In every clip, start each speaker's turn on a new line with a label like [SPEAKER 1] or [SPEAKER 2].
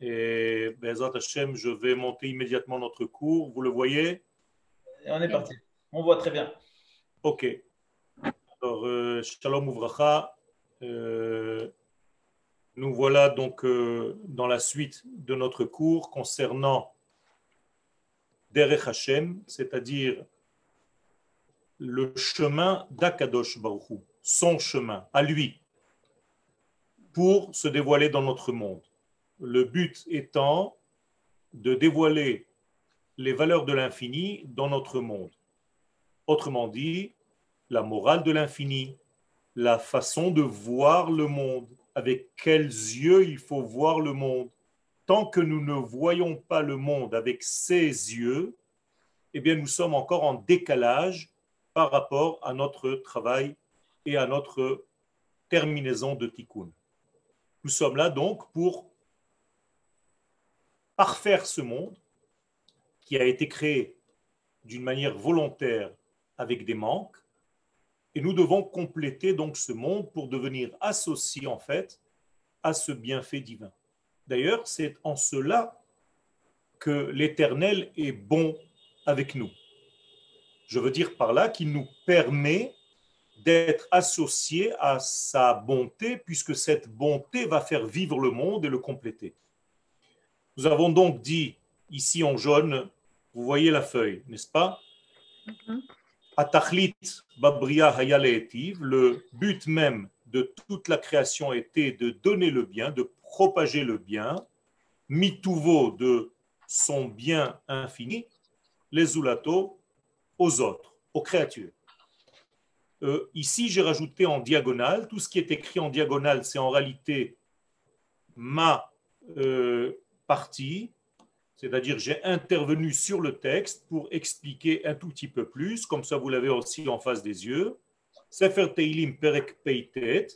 [SPEAKER 1] Et Bezat Hashem, je vais monter immédiatement notre cours. Vous le voyez?
[SPEAKER 2] On est parti. On voit très bien.
[SPEAKER 1] Ok. Alors, euh, Shalom Uvracha. Euh, nous voilà donc euh, dans la suite de notre cours concernant Derech Hashem, c'est-à-dire le chemin d'Akadosh Baruch son chemin, à lui, pour se dévoiler dans notre monde. Le but étant de dévoiler les valeurs de l'infini dans notre monde. Autrement dit, la morale de l'infini, la façon de voir le monde, avec quels yeux il faut voir le monde. Tant que nous ne voyons pas le monde avec ces yeux, eh bien nous sommes encore en décalage par rapport à notre travail et à notre terminaison de tikkun. Nous sommes là donc pour parfaire ce monde qui a été créé d'une manière volontaire avec des manques, et nous devons compléter donc ce monde pour devenir associés en fait à ce bienfait divin. D'ailleurs, c'est en cela que l'Éternel est bon avec nous. Je veux dire par là qu'il nous permet d'être associés à sa bonté, puisque cette bonté va faire vivre le monde et le compléter. Nous avons donc dit ici en jaune, vous voyez la feuille, n'est-ce pas? Mm-hmm. Atachlit Babria le but même de toute la création était de donner le bien, de propager le bien, mituvo de son bien infini, les ulato aux autres, aux créatures. Euh, ici, j'ai rajouté en diagonale, tout ce qui est écrit en diagonale, c'est en réalité ma euh, partie, c'est-à-dire j'ai intervenu sur le texte pour expliquer un tout petit peu plus, comme ça vous l'avez aussi en face des yeux. Sefer Teilim Perek Peitet,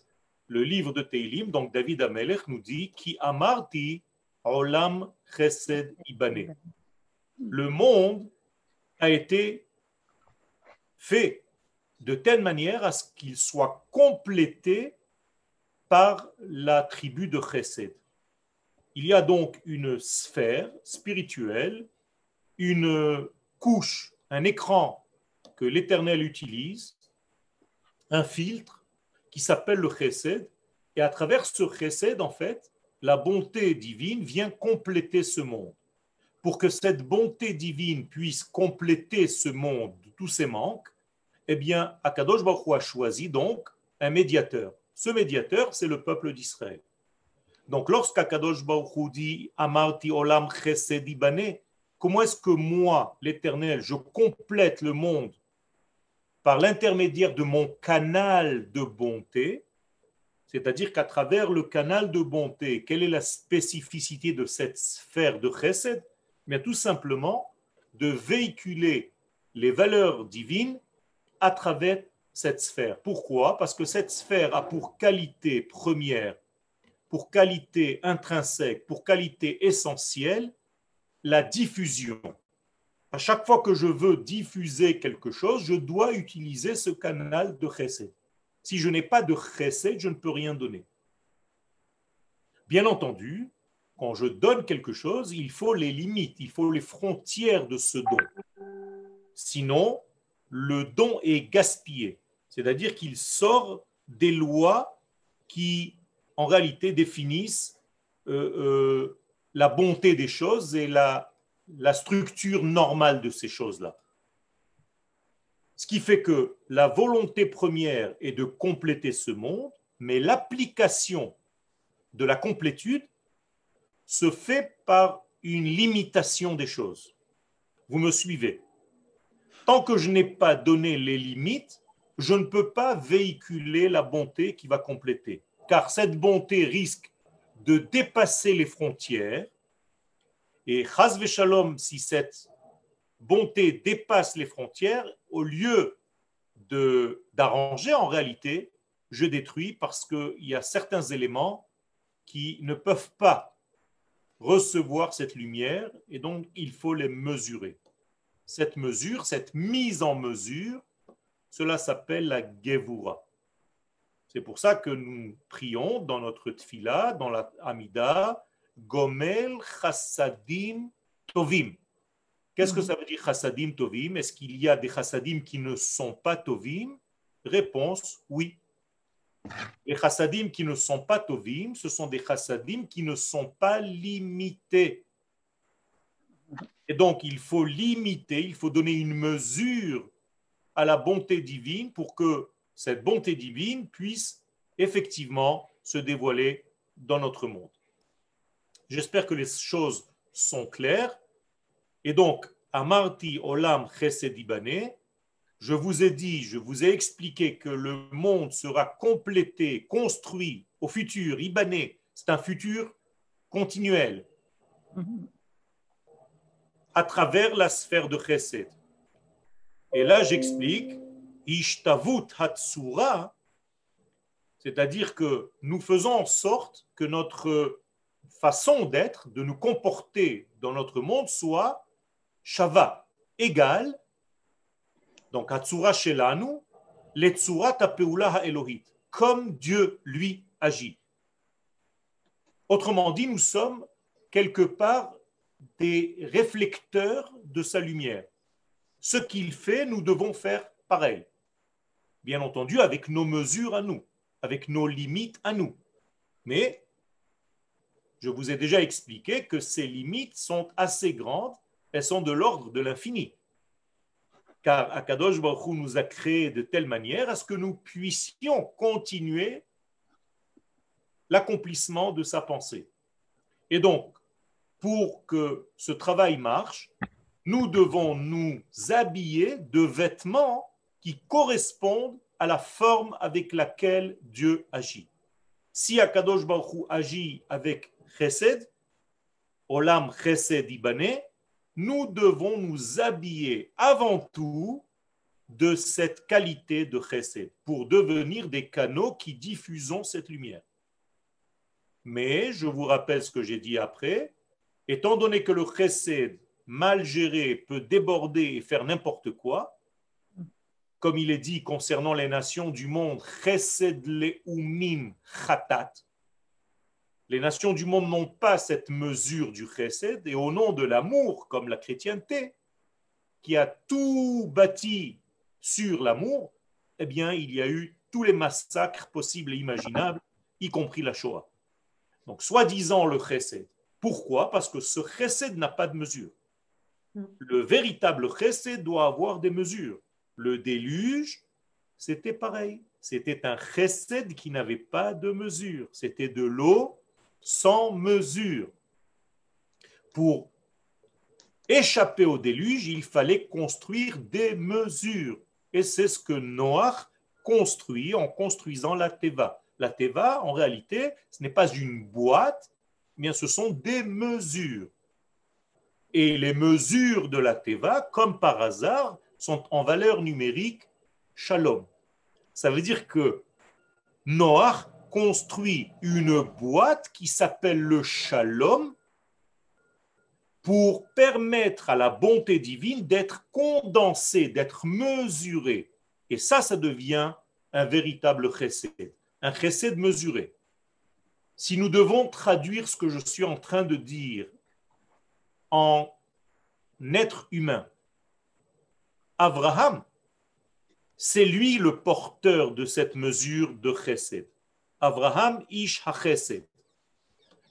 [SPEAKER 1] le livre de Teilim, donc David Amelech nous dit Ki amarti olam chesed ibane. Le monde a été fait de telle manière à ce qu'il soit complété par la tribu de Chesed. Il y a donc une sphère spirituelle, une couche, un écran que l'Éternel utilise, un filtre qui s'appelle le Chesed, et à travers ce Chesed, en fait, la bonté divine vient compléter ce monde. Pour que cette bonté divine puisse compléter ce monde de tous ses manques, eh bien, Akadosh Baruch a choisi donc un médiateur. Ce médiateur, c'est le peuple d'Israël. Donc, lorsqu'Akadosh Baruch dit Amarti Olam Chesed comment est-ce que moi, l'Éternel, je complète le monde par l'intermédiaire de mon canal de bonté? C'est-à-dire qu'à travers le canal de bonté, quelle est la spécificité de cette sphère de Chesed? Bien, tout simplement de véhiculer les valeurs divines à travers cette sphère. Pourquoi? Parce que cette sphère a pour qualité première, pour qualité intrinsèque, pour qualité essentielle, la diffusion. À chaque fois que je veux diffuser quelque chose, je dois utiliser ce canal de chesed. Si je n'ai pas de chesed, je ne peux rien donner. Bien entendu, quand je donne quelque chose, il faut les limites, il faut les frontières de ce don. Sinon, le don est gaspillé, c'est-à-dire qu'il sort des lois qui, en réalité, définissent euh, euh, la bonté des choses et la, la structure normale de ces choses-là. Ce qui fait que la volonté première est de compléter ce monde, mais l'application de la complétude se fait par une limitation des choses. Vous me suivez Tant que je n'ai pas donné les limites, je ne peux pas véhiculer la bonté qui va compléter. Car cette bonté risque de dépasser les frontières. Et chas shalom, si cette bonté dépasse les frontières, au lieu de d'arranger en réalité, je détruis parce qu'il y a certains éléments qui ne peuvent pas recevoir cette lumière et donc il faut les mesurer cette mesure, cette mise en mesure, cela s'appelle la Gevura. C'est pour ça que nous prions dans notre tfila, dans la Amida, gomel chassadim tovim. Qu'est-ce que
[SPEAKER 2] Mhm.
[SPEAKER 1] ça veut dire chassadim tovim? Est-ce qu'il y a des chassadim qui ne sont pas tovim? Réponse oui. Les chassadim qui ne sont pas tovim, ce sont des chassadim qui ne sont pas limités. Et donc, il faut limiter, il faut donner une mesure à la bonté divine pour que cette bonté divine puisse effectivement se dévoiler dans notre monde. J'espère que les choses sont claires. Et donc, Amarti Olam Chesed Ibane, je vous ai dit, je vous ai expliqué que le monde sera complété, construit au futur, Ibané, c'est un futur continuel
[SPEAKER 2] Mhm.
[SPEAKER 1] à travers la sphère de Chesed. Et là, j'explique, Ishtavut Hatsura, c'est-à-dire que nous faisons en sorte que notre façon d'être, de nous comporter dans notre monde soit Shava, égale, donc Hatsura Shelanu, Letsura Tapeula Elohit, comme Dieu lui agit. Autrement dit, nous sommes quelque part des réflecteurs de sa lumière. Ce qu'il fait, nous devons faire pareil. Bien entendu, avec nos mesures à nous, avec nos limites à nous. Mais je vous ai déjà expliqué que ces limites sont assez grandes, elles sont de l'ordre de l'infini. Car Akadosh Baruch Hu nous a créés de telle manière à ce que nous puissions continuer l'accomplissement de sa pensée. Et donc, pour que ce travail marche, nous devons nous habiller de vêtements qui correspondent à la forme avec laquelle Dieu agit. Si Akadosh Baruch agit avec Chesed, Olam Chesed Ibane, nous devons nous habiller avant tout de cette qualité de Chesed pour devenir des canaux qui diffusons cette lumière. Mais je vous rappelle ce que j'ai dit après, étant donné que le chesed mal géré peut déborder et faire n'importe quoi, comme il est dit concernant les nations du monde, chesed leumim chatat, les nations du monde n'ont pas cette mesure du chesed, et au nom de l'amour, comme la chrétienté, qui a tout bâti sur l'amour, eh bien, il y a eu tous les massacres possibles et imaginables, y compris la Shoah. Donc, soi-disant le chesed. Pourquoi? Parce que ce chesed n'a pas de mesure. Le véritable chesed doit avoir des mesures. Le déluge, c'était pareil. C'était un chesed qui n'avait pas de mesure. C'était de l'eau sans mesure. Pour échapper au déluge, il fallait construire des mesures. Et c'est ce que Noach construit en construisant la Teva. La Teva, en réalité, ce n'est pas une boîte, mais ce sont des mesures. Et les mesures de la Teva, comme par hasard, sont en valeur numérique shalom. Ça veut dire que Noach construit une boîte qui s'appelle le shalom pour permettre à la bonté divine d'être condensée, d'être mesurée. Et ça, ça devient un véritable chesed, un chesed mesuré. Si nous devons traduire ce que je suis en train de dire en être humain, Abraham, c'est lui le porteur de cette mesure de chesed. Abraham ish ha-chesed.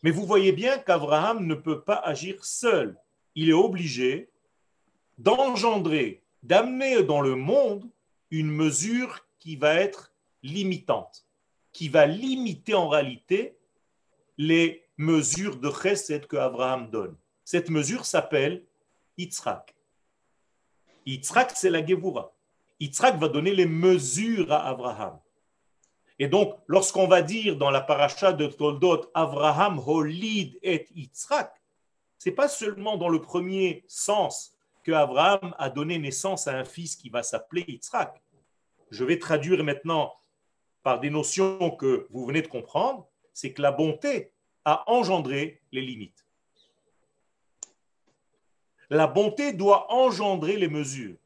[SPEAKER 1] Mais vous voyez bien qu'Abraham ne peut pas agir seul. Il est obligé d'engendrer, d'amener dans le monde une mesure qui va être limitante, qui va limiter en réalité les mesures de chesed que Abraham donne. Cette mesure s'appelle Yitzhak. Yitzhak, c'est la Gevura. Yitzhak va donner les mesures à Abraham. Et donc, lorsqu'on va dire dans la paracha de Toldot, Abraham holid et Yitzhak, c'est pas seulement dans le premier sens que Abraham a donné naissance à un fils qui va s'appeler Yitzhak. Je vais traduire maintenant par des notions que vous venez de comprendre, c'est que la bonté a engendré les limites. La bonté doit engendrer les mesures.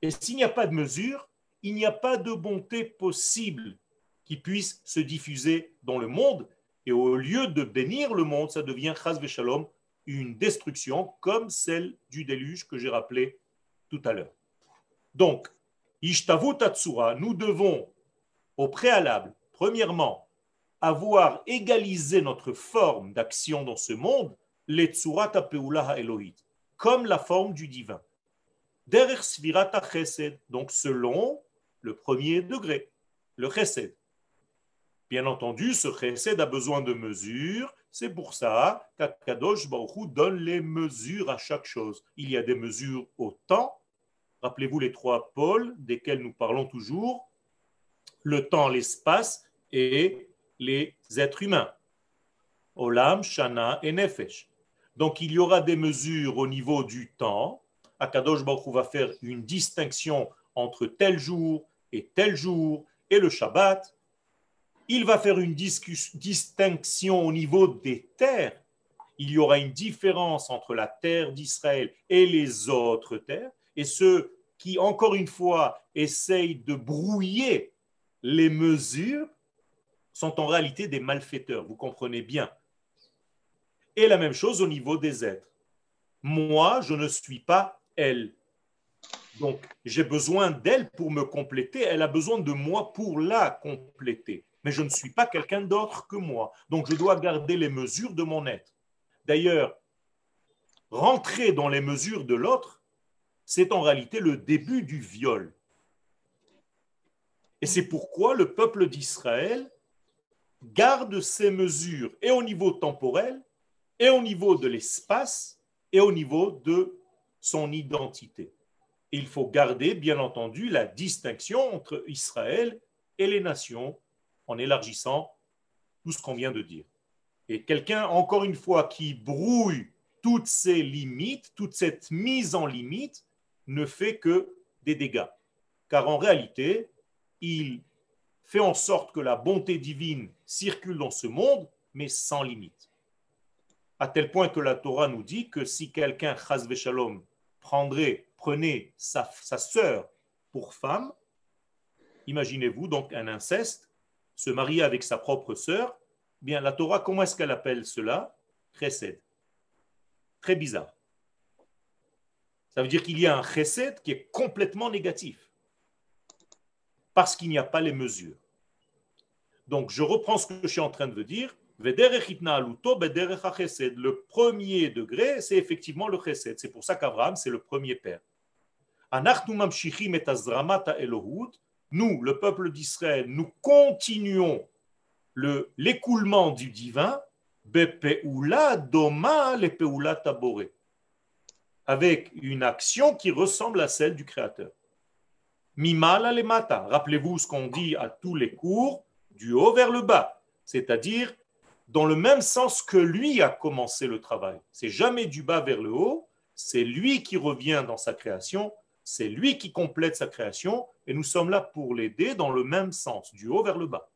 [SPEAKER 1] Et s'il n'y a pas de mesure, il n'y a pas de bonté possible qui puisse se diffuser dans le monde. Et au lieu de bénir le monde, ça devient chas shalom, une destruction comme celle du déluge que j'ai rappelé tout à l'heure. Donc, Ishtavu Tatsura, nous devons au préalable, premièrement, avoir égalisé notre forme d'action dans ce monde, l'Etsurat Apeula Elohit, comme la forme du divin. Derer Svirata Chesed, donc selon le premier degré, le Chesed. Bien entendu, ce Chesed a besoin de mesures, c'est pour ça qu'Akadosh Baruch donne les mesures à chaque chose. Il y a des mesures au temps, rappelez-vous les trois pôles desquels nous parlons toujours, le temps, l'espace et les êtres humains. Olam, Shana et Nefesh. Donc il y aura des mesures au niveau du temps. Akadosh Baruch va faire une distinction entre tel jour et tel jour et le Shabbat. Il va faire une distinction au niveau des terres. Il y aura une différence entre la terre d'Israël et les autres terres. Et ceux qui, encore une fois, essayent de brouiller les mesures sont en réalité des malfaiteurs. Vous comprenez bien. Et la même chose au niveau des êtres. Moi, je ne suis pas elle. Donc, j'ai besoin d'elle pour me compléter. Elle a besoin de moi pour la compléter. Mais je ne suis pas quelqu'un d'autre que moi. Donc, je dois garder les mesures de mon être. D'ailleurs, rentrer dans les mesures de l'autre, c'est en réalité le début du viol. Et c'est pourquoi le peuple d'Israël garde ses mesures et au niveau temporel, et au niveau de l'espace, et au niveau de son identité. il faut garder, bien entendu, la distinction entre Israël et les nations en élargissant tout ce qu'on vient de dire. Et quelqu'un, encore une fois, qui brouille toutes ces limites, toute cette mise en limite, ne fait que des dégâts. Car en réalité, il fait en sorte que la bonté divine circule dans ce monde, mais sans limite. À tel point que la Torah nous dit que si quelqu'un, chas shalom, prendrait, prenait sa, sa sœur pour femme, imaginez-vous donc un inceste, se marier avec sa propre sœur, bien la Torah, comment est-ce qu'elle appelle cela? Chesed. Très bizarre. Ça veut dire qu'il y a un chesed qui est complètement négatif parce qu'il n'y a pas les mesures. Donc, je reprends ce que je suis en train de dire. Le premier degré, c'est effectivement le chesed. C'est pour ça qu'Abraham, c'est le premier père. Nous, le peuple d'Israël, nous continuons l'écoulement du divin avec une action qui ressemble à celle du Créateur. Mimala le mata. Rappelez-vous ce qu'on dit à tous les cours, du haut vers le bas, c'est-à-dire dans le même sens que lui a commencé le travail. C'est jamais du bas vers le haut, c'est lui qui revient dans sa création, c'est lui qui complète sa création, et nous sommes là pour l'aider dans le même sens, du haut vers le bas.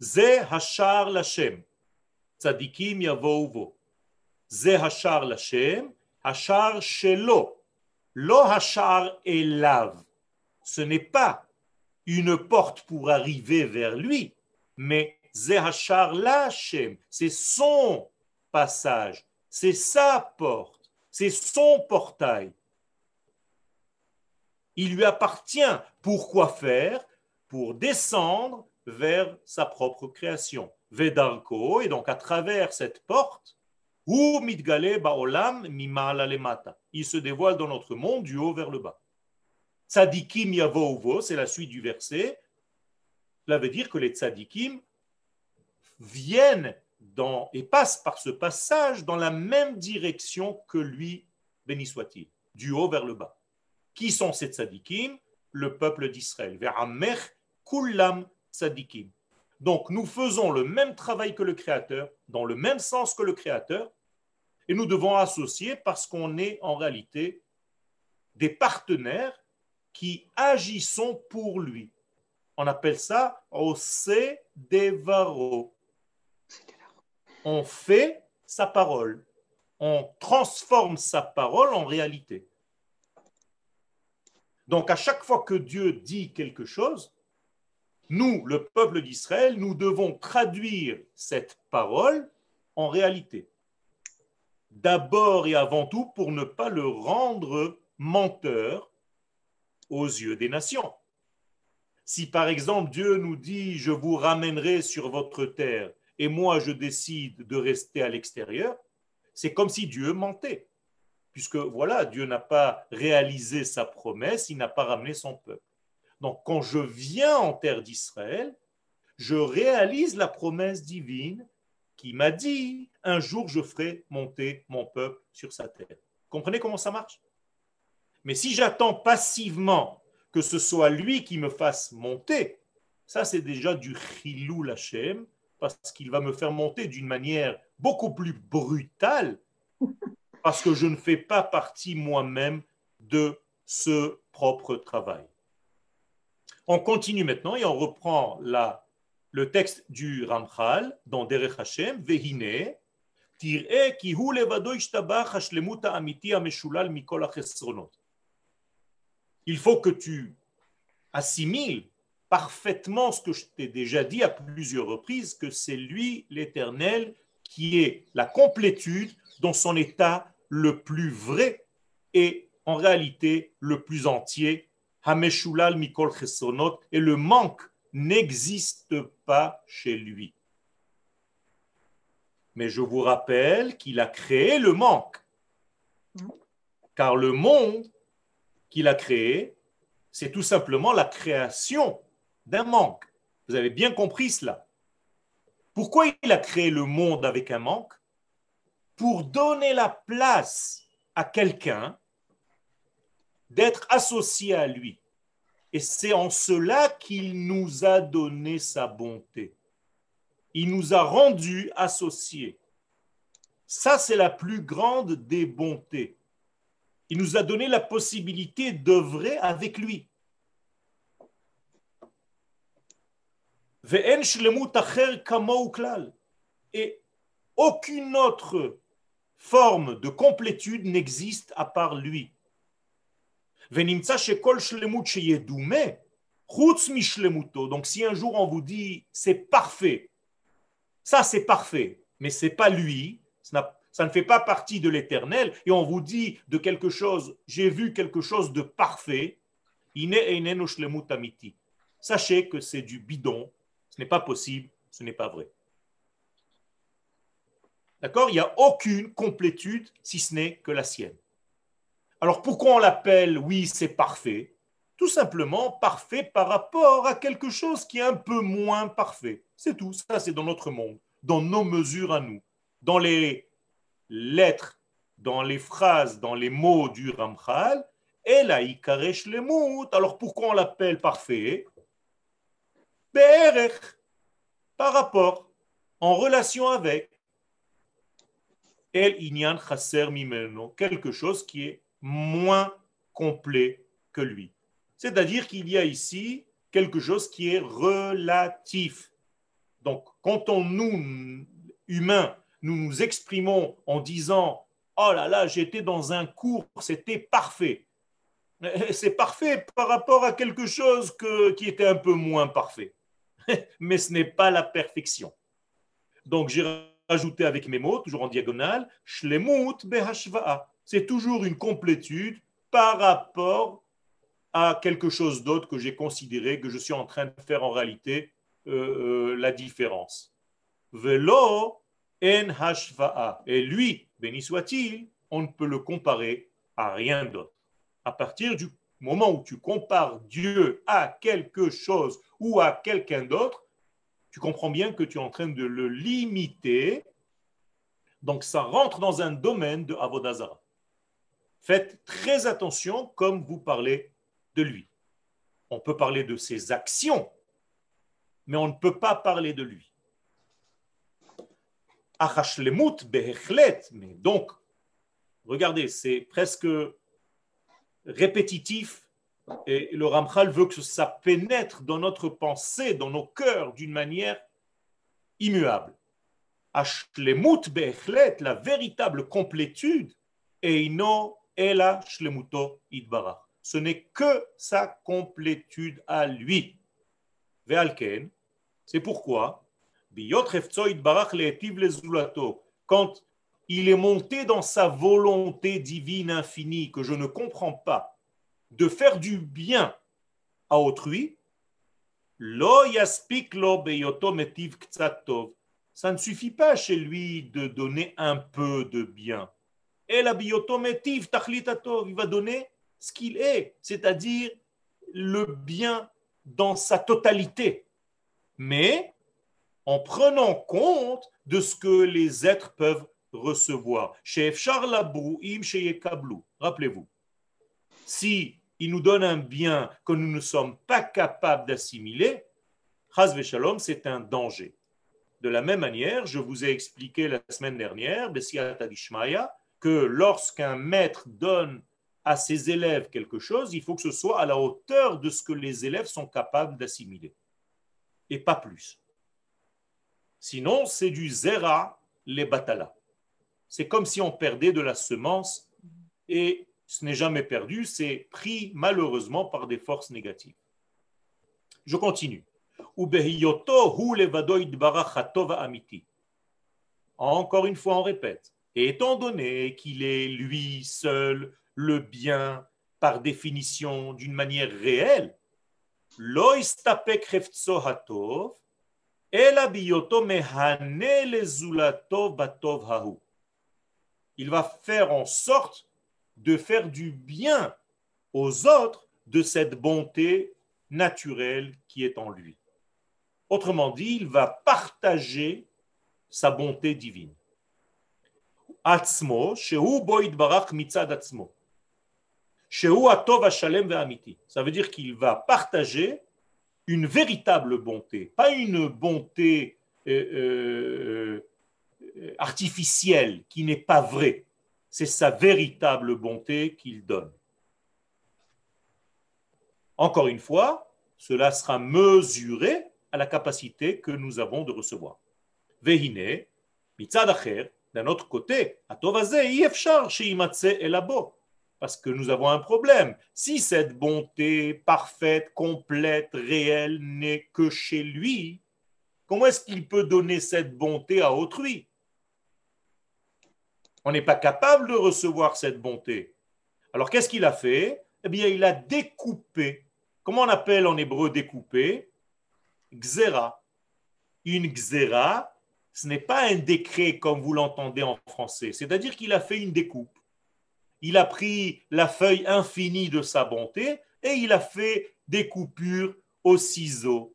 [SPEAKER 1] Ze hashar lachem, tzadikim yavouvo. Ze hashar lachem, hashar shelo, Lo hachar lave. Ce n'est pas une porte pour arriver vers lui, mais zehachar lachem. C'est son passage, c'est sa porte, c'est son portail. Il lui appartient. Pourquoi faire? Pour descendre vers sa propre création. Vedarko, et donc à travers cette porte, ou mitgale baolam mimala lemata. Il se dévoile dans notre monde du haut vers le bas. Tzadikim yavo c'est la suite du verset. Cela veut dire que les tzadikim viennent dans, et passent par ce passage dans la même direction que lui, béni soit-il, du haut vers le bas. Qui sont ces tzadikim? Le peuple d'Israël. Vers Amer kullam tzadikim. Donc nous faisons le même travail que le Créateur, dans le même sens que le Créateur, et nous devons associer parce qu'on est en réalité des partenaires qui agissons pour lui. On appelle ça ose devaro. On fait sa parole. On transforme sa parole en réalité. Donc à chaque fois que Dieu dit quelque chose, Nous, le peuple d'Israël, nous devons traduire cette parole en réalité. D'abord et avant tout pour ne pas le rendre menteur aux yeux des nations. Si par exemple Dieu nous dit je vous ramènerai sur votre terre et moi je décide de rester à l'extérieur, c'est comme si Dieu mentait. Puisque voilà, Dieu n'a pas réalisé sa promesse, il n'a pas ramené son peuple. Donc quand je viens en terre d'Israël, je réalise la promesse divine qui m'a dit un jour je ferai monter mon peuple sur sa terre. Comprenez comment ça marche? Mais si j'attends passivement que ce soit lui qui me fasse monter, ça c'est déjà du chilou lachem, parce qu'il va me faire monter d'une manière beaucoup plus brutale, parce que je ne fais pas partie moi-même de ce propre travail. On continue maintenant et on reprend la, le texte du Ramchal dans Derech Hashem, Vehine, תראה כי הוא לבדו השתבח השלמות האמיתי המשולל מכל החסרונות. Il faut que tu assimiles parfaitement ce que je t'ai déjà dit à plusieurs reprises, que c'est lui, l'Éternel, qui est la complétude dans son état le plus vrai et en réalité le plus entier Hameshulal Mikol Chesonot, et le manque n'existe pas chez lui. Mais je vous rappelle qu'il a créé le manque. Car le monde qu'il a créé, c'est tout simplement la création d'un manque. Vous avez bien compris cela. Pourquoi il a créé le monde avec un manque Pour donner la place à quelqu'un d'être associé à lui. Et c'est en cela qu'il nous a donné sa bonté. Il nous a rendus associés. Ça, c'est la plus grande des bontés. Il nous a donné la possibilité d'œuvrer avec lui. Et aucune autre forme de complétude n'existe à part lui. Donc si un jour on vous dit c'est parfait, ça c'est parfait, mais c'est pas lui, ça, ne fait pas partie de l'éternel, et on vous dit de quelque chose, j'ai vu quelque chose de parfait, sachez que c'est du bidon, ce n'est pas possible, ce n'est pas vrai. D'accord? Il n'y a aucune complétude si ce n'est que la sienne. Alors pourquoi on l'appelle oui, c'est parfait Tout simplement parfait par rapport à quelque chose qui est un peu moins parfait. C'est tout. Ça, c'est dans notre monde, dans nos mesures à nous, dans les lettres, dans les phrases, dans les mots du Ramchal. Et la ikaresh le Alors pourquoi on l'appelle parfait? Par rapport, en relation avec. El mimeno, quelque chose qui est moins complet que lui. C'est-à-dire qu'il y a ici quelque chose qui est relatif. Donc, quand on nous, humains, nous nous exprimons en disant Oh là là, j'étais dans un cours, c'était parfait. C'est parfait par rapport à quelque chose qui était un peu moins parfait. Mais ce n'est pas la perfection. Donc, j'ai rajouté avec mes mots, toujours en diagonale, Shlemut behashva'a c'est toujours une complétude par rapport à quelque chose d'autre que j'ai considéré que je suis en train de faire en réalité euh, euh, la différence. Velo en. Et lui, béni soit-il, on ne peut le comparer à rien d'autre. À partir du moment où tu compares Dieu à quelque chose ou à quelqu'un d'autre, tu comprends bien que tu es en train de le limiter. Donc ça rentre dans un domaine de Avodazara. Faites très attention comme vous parlez de lui. On peut parler de ses actions, mais on ne peut pas parler de lui. mais donc, regardez, c'est presque répétitif et le Ramchal veut que ça pénètre dans notre pensée, dans nos cœurs d'une manière immuable. Ashlemut behechlet, la véritable complétude, eino Ela Shlemuto Idbarach. Ce n'est que sa complétude à lui. C'est pourquoi, quand il est monté dans sa volonté divine infinie que je ne comprends pas, de faire du bien à autrui, ça ne suffit pas chez lui de donner un peu de bien. Et la il va donner ce qu'il est, c'est-à-dire le bien dans sa totalité, mais en prenant compte de ce que les êtres peuvent recevoir. Rappelez-vous, si il nous donne un bien que nous ne sommes pas capables d'assimiler, c'est un danger. De la même manière, je vous ai expliqué la semaine dernière, que lorsqu'un maître donne à ses élèves quelque chose, il faut que ce soit à la hauteur de ce que les élèves sont capables d'assimiler. Et pas plus. Sinon, c'est du zera les batala. C'est comme si on perdait de la semence et ce n'est jamais perdu, c'est pris malheureusement par des forces négatives. Je continue. Encore une fois, on répète. Et étant donné qu'il est lui seul le bien par définition d'une manière réelle, il va faire en sorte de faire du bien aux autres de cette bonté naturelle qui est en lui. Autrement dit, il va partager sa bonté divine. Ça veut dire qu'il va partager une véritable bonté, pas une bonté euh, euh, artificielle qui n'est pas vraie. C'est sa véritable bonté qu'il donne. Encore une fois, cela sera mesuré à la capacité que nous avons de recevoir. Vehine, mitzad d'un autre côté, parce que nous avons un problème. Si cette bonté parfaite, complète, réelle n'est que chez lui, comment est-ce qu'il peut donner cette bonté à autrui? On n'est pas capable de recevoir cette bonté. Alors qu'est-ce qu'il a fait? Eh bien, il a découpé. Comment on appelle en hébreu découpé? Xéra. Une xéra, ce n'est pas un décret comme vous l'entendez en français. C'est-à-dire qu'il a fait une découpe il a pris la feuille infinie de sa bonté et il a fait des coupures au ciseau.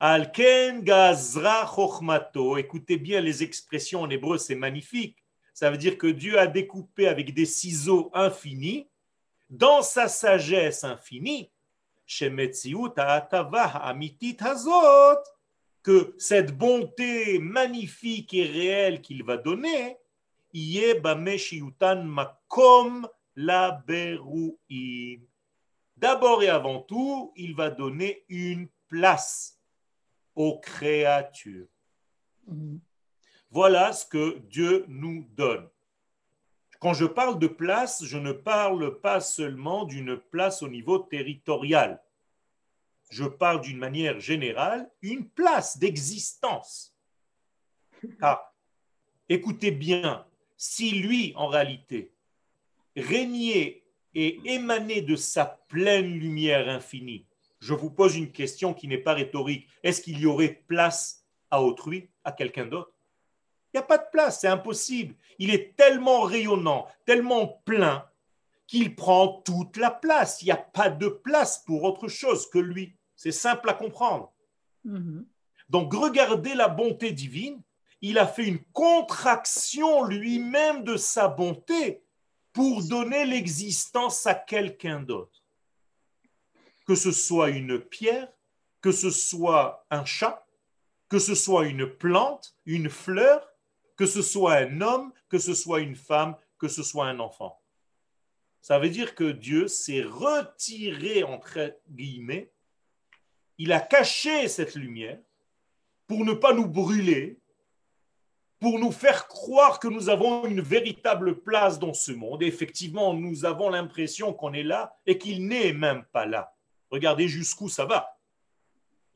[SPEAKER 1] Alken gazra chokhmato. Écoutez bien les expressions en hébreu, c'est magnifique. Ça veut dire que Dieu a découpé avec des ciseaux infinis, dans sa sagesse infinie, que cette bonté magnifique et réelle qu'il va donner, D'abord et avant tout, il va donner une place aux créatures. Mm-hmm. Voilà ce que Dieu nous donne. Quand je parle de place, je ne parle pas seulement d'une place au niveau territorial. Je parle d'une manière générale, une place d'existence. Car, écoutez bien, si lui, en réalité, régnait et émanait de sa pleine lumière infinie, je vous pose une question qui n'est pas rhétorique. Est-ce qu'il y aurait place à autrui, à quelqu'un d'autre? Il n'y a pas de place, c'est impossible. Il est tellement rayonnant, tellement plein, qu'il prend toute la place. Il n'y a pas de place pour autre chose que lui. C'est simple à comprendre. Mm-hmm. Donc regardez la bonté divine il a fait une contraction lui-même de sa bonté pour donner l'existence à quelqu'un d'autre. Que ce soit une pierre, que ce soit un chat, que ce soit une plante, une fleur, que ce soit un homme, que ce soit une femme, que ce soit un enfant. Ça veut dire que Dieu s'est retiré, entre guillemets, il a caché cette lumière pour ne pas nous brûler, pour nous faire croire que nous avons une véritable place dans ce monde. Effectivement, nous avons l'impression qu'on est là et qu'il n'est même pas là. Regardez jusqu'où ça va.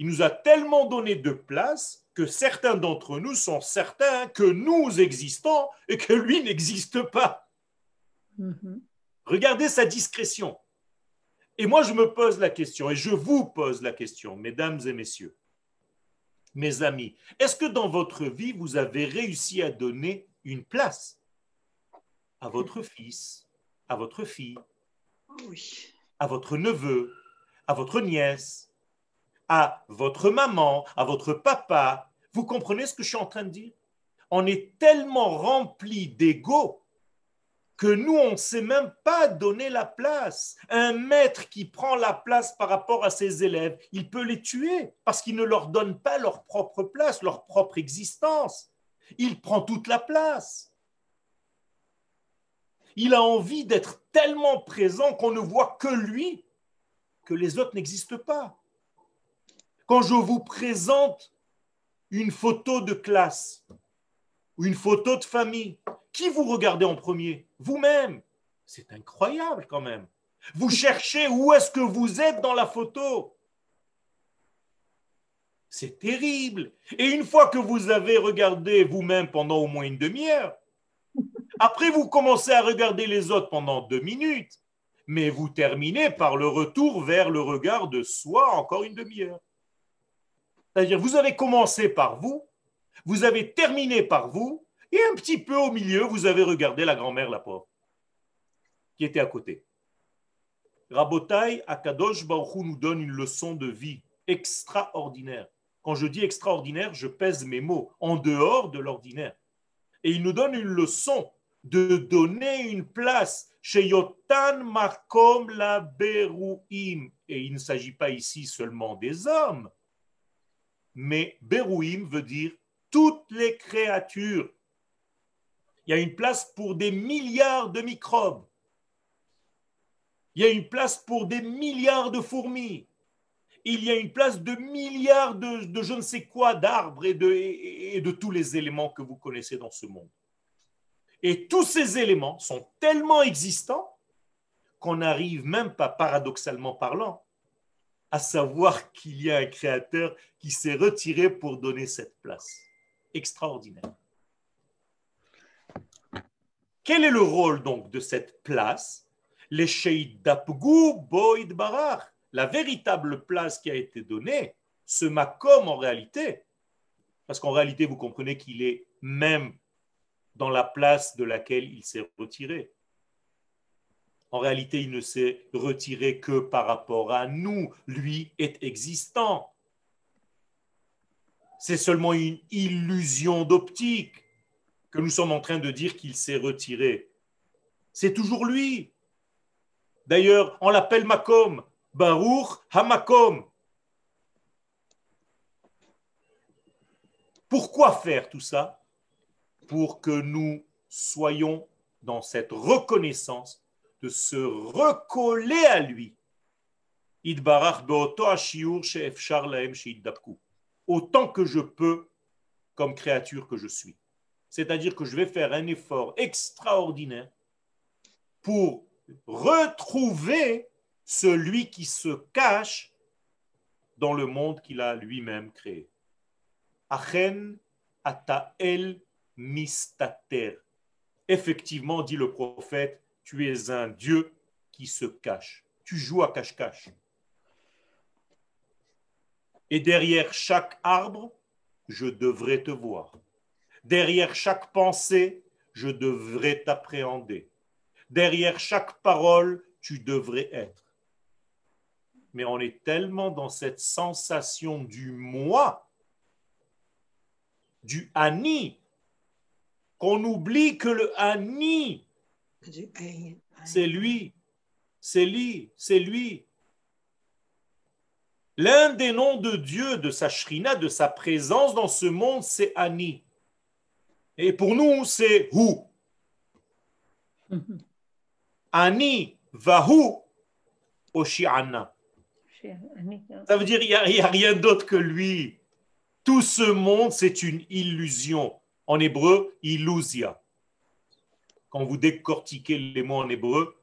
[SPEAKER 1] Il nous a tellement donné de place que certains d'entre nous sont certains que nous existons et que lui n'existe pas. Mm-hmm. Regardez sa discrétion. Et moi, je me pose la question, et je vous pose la question, mesdames et messieurs, mes amis, est-ce que dans votre vie, vous avez réussi à donner une place à votre fils, à votre fille, à votre neveu, à votre nièce, à votre maman, à votre papa Vous comprenez ce que je suis en train de dire? On est tellement rempli d'ego que nous, on ne sait même pas donner la place. Un maître qui prend la place par rapport à ses élèves, il peut les tuer parce qu'il ne leur donne pas leur propre place, leur propre existence. Il prend toute la place. Il a envie d'être tellement présent qu'on ne voit que lui, que les autres n'existent pas. Quand je vous présente une photo de classe ou une photo de famille, qui vous regardez en premier? Vous-même. C'est incroyable quand même. Vous cherchez où est-ce que vous êtes dans la photo. C'est terrible. Et une fois que vous avez regardé vous-même pendant au moins une demi-heure, après vous commencez à regarder les autres pendant deux minutes, mais vous terminez par le retour vers le regard de soi encore une demi-heure. C'est-à-dire, vous avez commencé par vous, vous avez terminé par vous, et un petit peu au milieu, vous avez regardé la grand-mère, la pauvre, qui était à côté. Rabotai, Akadosh Baruch nous donne une leçon de vie extraordinaire. Quand je dis extraordinaire, je pèse mes mots, en dehors de l'ordinaire. Et il nous donne une leçon de donner une place chez Yotan Makom la Berouim. Et il ne s'agit pas ici seulement des hommes, mais Berouim veut dire toutes les créatures il y a une place pour des milliards de microbes. Il y a une place pour des milliards de fourmis. Il y a une place de milliards de, je ne sais quoi d'arbres et de, et de tous les éléments que vous connaissez dans ce monde. Et tous ces éléments sont tellement existants qu'on n'arrive même pas, paradoxalement parlant, à savoir qu'il y a un créateur qui s'est retiré pour donner cette place. Extraordinaire. Quel est le rôle donc de cette place? Les Boyd Barach, la véritable place qui a été donnée, ce makom en réalité, parce qu'en réalité vous comprenez qu'il est même dans la place de laquelle il s'est retiré. En réalité, il ne s'est retiré que par rapport à nous. Lui est existant. C'est seulement une illusion d'optique que nous sommes en train de dire qu'il s'est retiré. C'est toujours lui. D'ailleurs, on l'appelle Makom, Baruch Hamakom. Pourquoi faire tout ça? Pour que nous soyons dans cette reconnaissance de se recoller à lui. Autant que je peux comme créature que je suis. C'est-à-dire que je vais faire un effort extraordinaire pour retrouver celui qui se cache dans le monde qu'il a lui-même créé. Achen atael mistater. Effectivement, dit le prophète, tu es un Dieu qui se cache. Tu joues à cache-cache. Et derrière chaque arbre, je devrais te voir. Derrière chaque pensée, je devrais t'appréhender. Derrière chaque parole, tu devrais être. Mais on est tellement dans cette sensation du moi, du ani, qu'on oublie que le ani, c'est lui, c'est lui, c'est lui. L'un des noms de Dieu, de sa shrina, de sa présence dans ce monde, c'est Ani. Et pour nous, c'est Hu. Ani vahu oshi'ana. Ça veut dire qu'il n'y a, rien d'autre que lui. Tout ce monde, c'est une illusion. En hébreu, illusia. Quand vous décortiquez les mots en hébreu,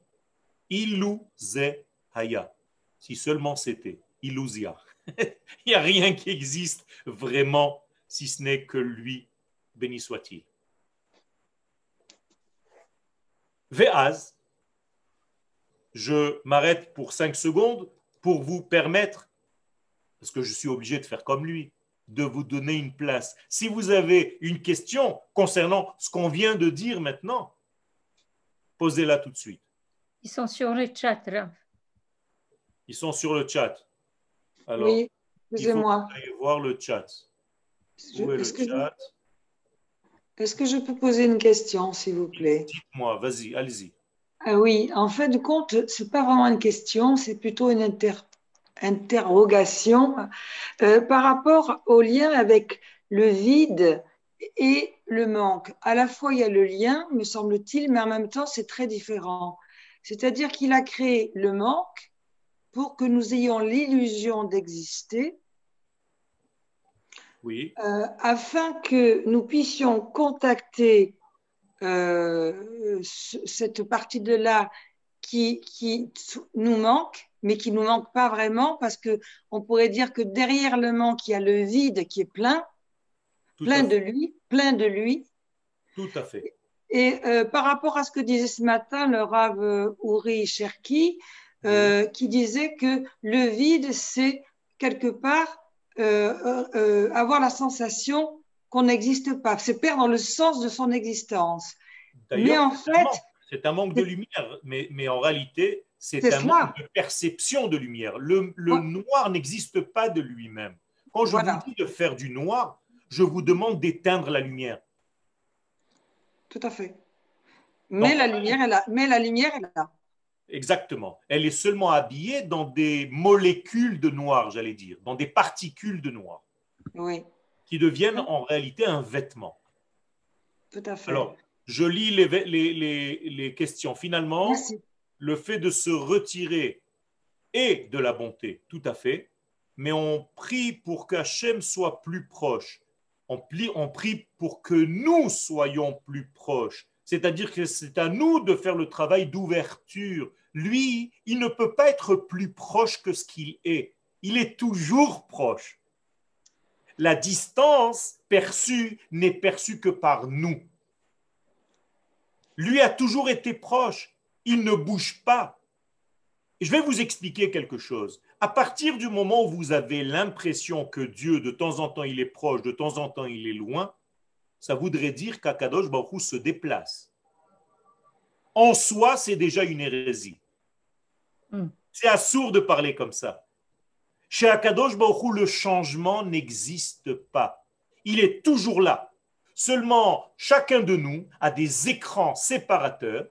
[SPEAKER 1] haya. Si seulement c'était illusia. Il n'y a rien qui existe vraiment si ce n'est que lui, béni soit-il. Ve'az, je m'arrête pour cinq secondes pour vous permettre, parce que je suis obligé de faire comme lui, de vous donner une place. Si vous avez une question concernant ce qu'on vient de dire maintenant, posez-la tout de suite.
[SPEAKER 3] Ils sont sur le chat, Rav.
[SPEAKER 1] Ils sont sur le chat. Alors,
[SPEAKER 4] Oui,
[SPEAKER 1] il faut
[SPEAKER 4] excusez-moi.
[SPEAKER 1] ayez voir le chat.
[SPEAKER 4] Je-
[SPEAKER 1] Où est le
[SPEAKER 4] Est-ce que,
[SPEAKER 1] chat?
[SPEAKER 4] Est-ce que je peux poser une question, s'il vous plaît?
[SPEAKER 1] Dites-moi, vas-y, allez-y.
[SPEAKER 4] Ah oui, en fait de compte, c'est pas vraiment une question, c'est plutôt une inter- interrogation euh, par rapport au lien avec le vide et le manque. À la fois, il y a le lien, me semble-t-il, mais en même temps, c'est très différent. C'est-à-dire qu'il a créé le manque pour que nous ayons l'illusion d'exister,
[SPEAKER 1] Oui,
[SPEAKER 4] euh, afin que nous puissions contacter euh, ce- cette partie de là qui, qui nous manque, mais qui nous manque pas vraiment, parce que on pourrait dire que derrière le manque, il y a le vide qui est plein,
[SPEAKER 1] tout,
[SPEAKER 4] plein de lui, plein de lui.
[SPEAKER 1] tout à fait.
[SPEAKER 4] Et euh, par rapport à ce que disait ce matin le Rav euh, Uri Cherki, euh, qui disait que le vide, c'est quelque part euh, avoir la sensation qu'on n'existe pas, c'est perdre le sens de son existence. Mais
[SPEAKER 1] D'ailleurs,
[SPEAKER 4] en
[SPEAKER 1] c'est un
[SPEAKER 4] fait,
[SPEAKER 1] manque. c'est un manque de lumière, mais, mais en réalité, c'est un manque de perception de lumière. Le, le
[SPEAKER 4] Ouais.
[SPEAKER 1] noir n'existe pas de lui-même. Quand je
[SPEAKER 4] Voilà.
[SPEAKER 1] vous dis de faire du noir, je vous demande d'éteindre la lumière.
[SPEAKER 4] tout à fait. Mais
[SPEAKER 1] Donc-
[SPEAKER 4] la lumière est là. Mais la lumière est là.
[SPEAKER 1] Exactement. Elle est seulement habillée dans des molécules de noir, j'allais dire, dans des particules de noir,
[SPEAKER 4] Oui,
[SPEAKER 1] qui deviennent en réalité un vêtement.
[SPEAKER 4] tout à fait.
[SPEAKER 1] Alors, je lis les, les- les- les questions. Finalement,
[SPEAKER 4] Merci.
[SPEAKER 1] le fait de se retirer est de la bonté, tout à fait, mais on prie pour qu'Hachem soit plus proche. On, prie pour que nous soyons plus proches. C'est-à-dire que c'est à nous de faire le travail d'ouverture. Lui, il ne peut pas être plus proche que ce qu'il est. Il est toujours proche. La distance perçue n'est perçue que par nous. Lui a toujours été proche. Il ne bouge pas. Je vais vous expliquer quelque chose. À partir du moment où vous avez l'impression que Dieu, de temps en temps, il est proche, de temps en temps, il est loin, ça voudrait dire qu'Akadosh Baruch se déplace. En soi, c'est déjà une hérésie.
[SPEAKER 3] Hmm.
[SPEAKER 1] C'est assourd de parler comme ça. Chez Akadosh Baruch le changement n'existe pas. Il est toujours là. Seulement, chacun de nous a des écrans séparateurs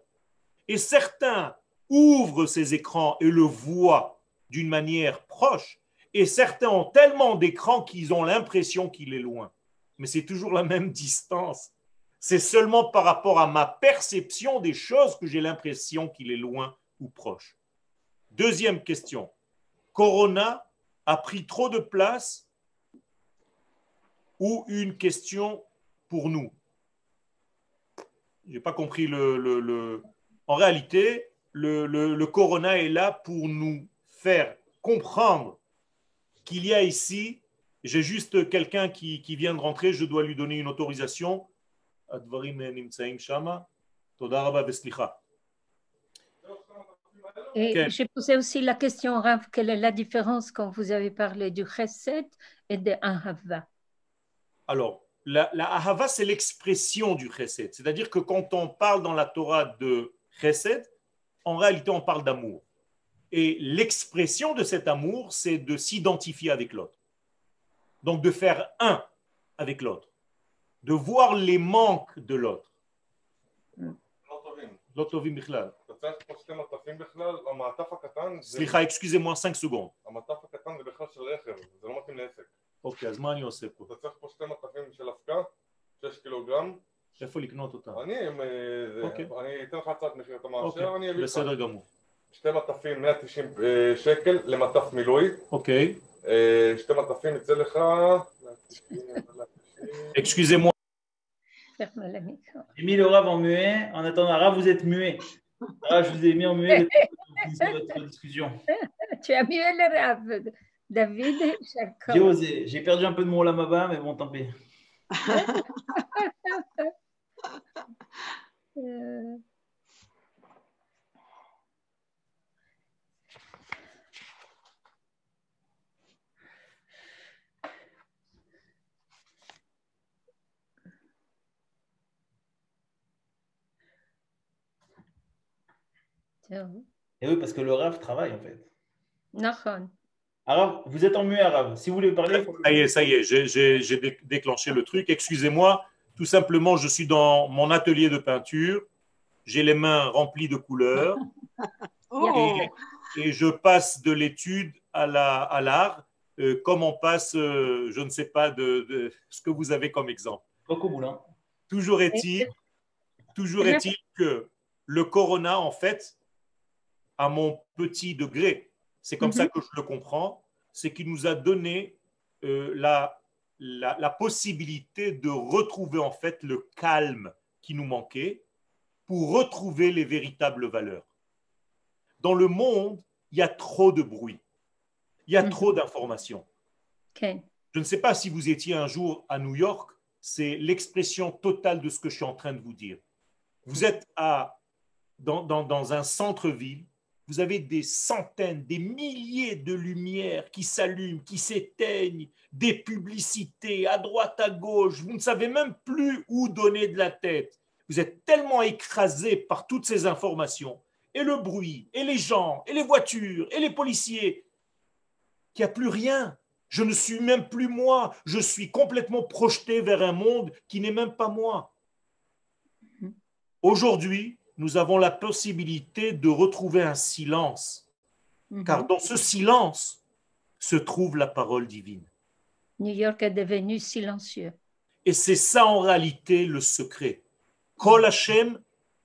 [SPEAKER 1] et certains ouvrent ces écrans et le voient d'une manière proche et certains ont tellement d'écrans qu'ils ont l'impression qu'il est loin. Mais c'est toujours la même distance. C'est seulement par rapport à ma perception des choses que j'ai l'impression qu'il est loin ou proche. Deuxième question. Corona a pris trop de place ou une question pour nous? Je n'ai pas compris le, En réalité, le corona est là pour nous faire comprendre qu'il y a ici, j'ai juste quelqu'un qui, qui, vient de rentrer, je dois lui donner une autorisation.
[SPEAKER 3] Et
[SPEAKER 1] okay.
[SPEAKER 3] j'ai posé aussi la question, quelle est la différence quand vous avez parlé du chesed et de ahava?
[SPEAKER 1] Alors, la, la ahava, c'est l'expression du chesed. C'est-à-dire que quand on parle dans la Torah de chesed, en réalité, on parle d'amour. Et l'expression de cet amour, c'est de s'identifier avec l'autre. Donc, de faire un avec l'autre. De voir les manques de l'autre.
[SPEAKER 5] לא טובים.
[SPEAKER 1] לא טובים בכלל.
[SPEAKER 5] אתה צריך פה שתי מטפים בכלל, המעטף הקטן, זה,
[SPEAKER 1] סליחה, excusez-moi 5 secondes.
[SPEAKER 5] המעטף הקטן זה בכלל של רכב, זה לא מתאים לעסק.
[SPEAKER 1] אוקיי, אז מה אני עושה פה?
[SPEAKER 5] אתה צריך פה שתי מטפים של אבקה, 6 קילוגרם,
[SPEAKER 1] איפה לקנות אותם?
[SPEAKER 5] אני, אה, זה-
[SPEAKER 1] אוקיי.
[SPEAKER 5] אני אתן לך הצעת מחיר, אתה
[SPEAKER 1] אוקיי,
[SPEAKER 5] מאשר, אני אביא לך.
[SPEAKER 1] בסדר גמור.
[SPEAKER 5] שתי מטפים 190 אה, שקל למטף מילוי,
[SPEAKER 1] אוקיי,
[SPEAKER 5] אה, שתי מטפים יצא לך... 190, 190.
[SPEAKER 1] excusez-moi.
[SPEAKER 3] Ferme la micro.
[SPEAKER 2] J'ai mis le Rav en muet. En attendant, Rav, vous êtes muet. Ah, je vous ai mis en muet le temps que vous finissez votre discussion.
[SPEAKER 3] Tu as mieux le Rav. David,
[SPEAKER 2] J'ai
[SPEAKER 3] Jacob.
[SPEAKER 2] osé. J'ai perdu un peu de mon lamaba, mais bon, tant pis. Et oui, parce que le rave travaille en fait. Arabe, vous êtes en muet arabe. Si vous voulez parler.
[SPEAKER 1] Ça y est, ça y est, j'ai déclenché le truc. Excusez-moi, tout simplement, je suis dans mon atelier de peinture. J'ai les mains remplies de couleurs.
[SPEAKER 4] Oh.
[SPEAKER 1] et, je passe de l'étude à l'art, euh, comme on passe, euh, je ne sais pas, de, ce que vous avez comme exemple. Toujours est-il est que le corona, en fait, à mon petit degré, c'est comme
[SPEAKER 3] Mhm.
[SPEAKER 1] ça que je le comprends, c'est qu'il nous a donné euh, la, la, la possibilité de retrouver en fait le calme qui nous manquait pour retrouver les véritables valeurs. Dans le monde, il y a trop de bruit, il y a
[SPEAKER 3] Mhm.
[SPEAKER 1] trop d'informations. Je ne sais pas si vous étiez un jour à New York, c'est l'expression totale de ce que je suis en train de vous dire. Vous êtes à, dans, dans- dans un centre-ville, vous avez des centaines, des milliers de lumières qui s'allument, qui s'éteignent, des publicités à droite, à gauche, vous ne savez même plus où donner de la tête. Vous êtes tellement écrasé par toutes ces informations, et le bruit, et les gens, et les voitures, et les policiers, qu'il n'y a plus rien. Je ne suis même plus moi. Je suis complètement projeté vers un monde qui n'est même pas moi. Aujourd'hui, nous avons la possibilité de retrouver un silence,
[SPEAKER 3] Mhm.
[SPEAKER 1] car dans ce silence se trouve la parole divine.
[SPEAKER 3] New York est devenu silencieux.
[SPEAKER 1] Et c'est ça en réalité le secret. Kol Hashem,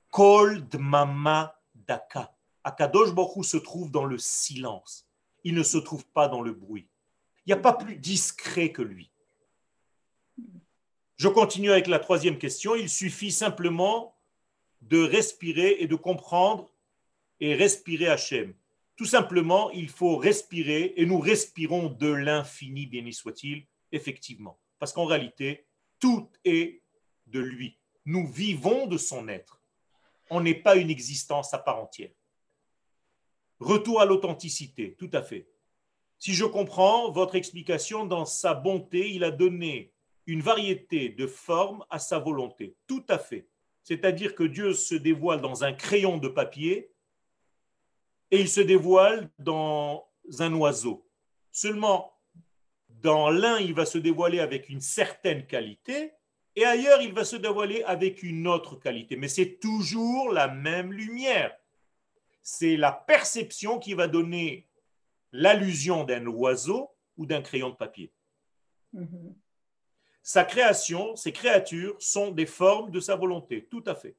[SPEAKER 1] Kol Dmama Daka. Akadosh Baruch se trouve dans le silence. Il ne se trouve pas dans le bruit. Il n'y a pas plus discret que lui. Je continue avec la troisième question. Il suffit simplement de respirer et de comprendre et respirer Hachem. Tout simplement, il faut respirer et nous respirons de l'infini, béni soit-il, effectivement. Parce qu'en réalité, tout est de lui. Nous vivons de son être. On n'est pas une existence à part entière. Retour à l'authenticité, tout à fait. Si je comprends votre explication, dans sa bonté, il a donné une variété de formes à sa volonté. Tout à fait. C'est-à-dire que Dieu se dévoile dans un crayon de papier et il se dévoile dans un oiseau. Seulement, dans l'un, il va se dévoiler avec une certaine qualité et ailleurs, il va se dévoiler avec une autre qualité. Mais c'est toujours la même lumière. C'est la perception qui va donner l'allusion d'un oiseau ou d'un crayon de papier.
[SPEAKER 3] Mhm
[SPEAKER 1] Sa création, ses créatures sont des formes de sa volonté, tout à fait.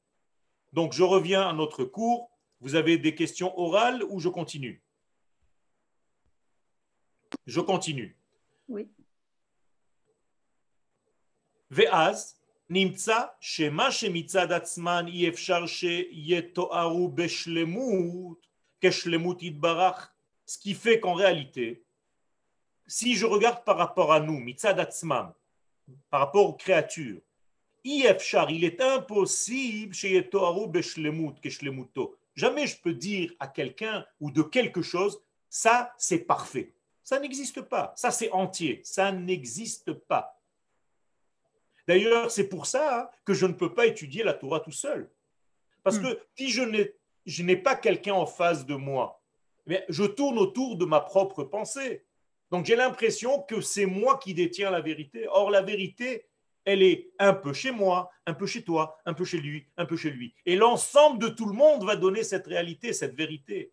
[SPEAKER 1] Donc je reviens à notre cours. Vous avez des questions orales ou je continue Je continue.
[SPEAKER 3] Oui.
[SPEAKER 1] ואז נמצא שמה שמצד עצמן אי אפשר שיתוארו בשלמות, כשלמות יתברך, ce qui fait qu'en réalité, si je regarde par rapport à nous, mitzad atzmam, par rapport aux créatures. Yefchar, il est impossible chez Yetoharu Beshlemut, Keshlemuto. Jamais je peux dire à quelqu'un ou de quelque chose, ça c'est parfait. Ça n'existe pas. Ça c'est entier. Ça n'existe pas. D'ailleurs, c'est pour ça hein, que je ne peux pas étudier la Torah tout seul. Parce hmm. que si je n'ai pas quelqu'un en face de moi, eh je tourne autour de ma propre pensée. Donc j'ai l'impression que c'est moi qui détiens la vérité. Or, la vérité, elle est un peu chez moi, un peu chez toi, un peu chez lui, un peu chez lui. Et l'ensemble de tout le monde va donner cette réalité, cette vérité.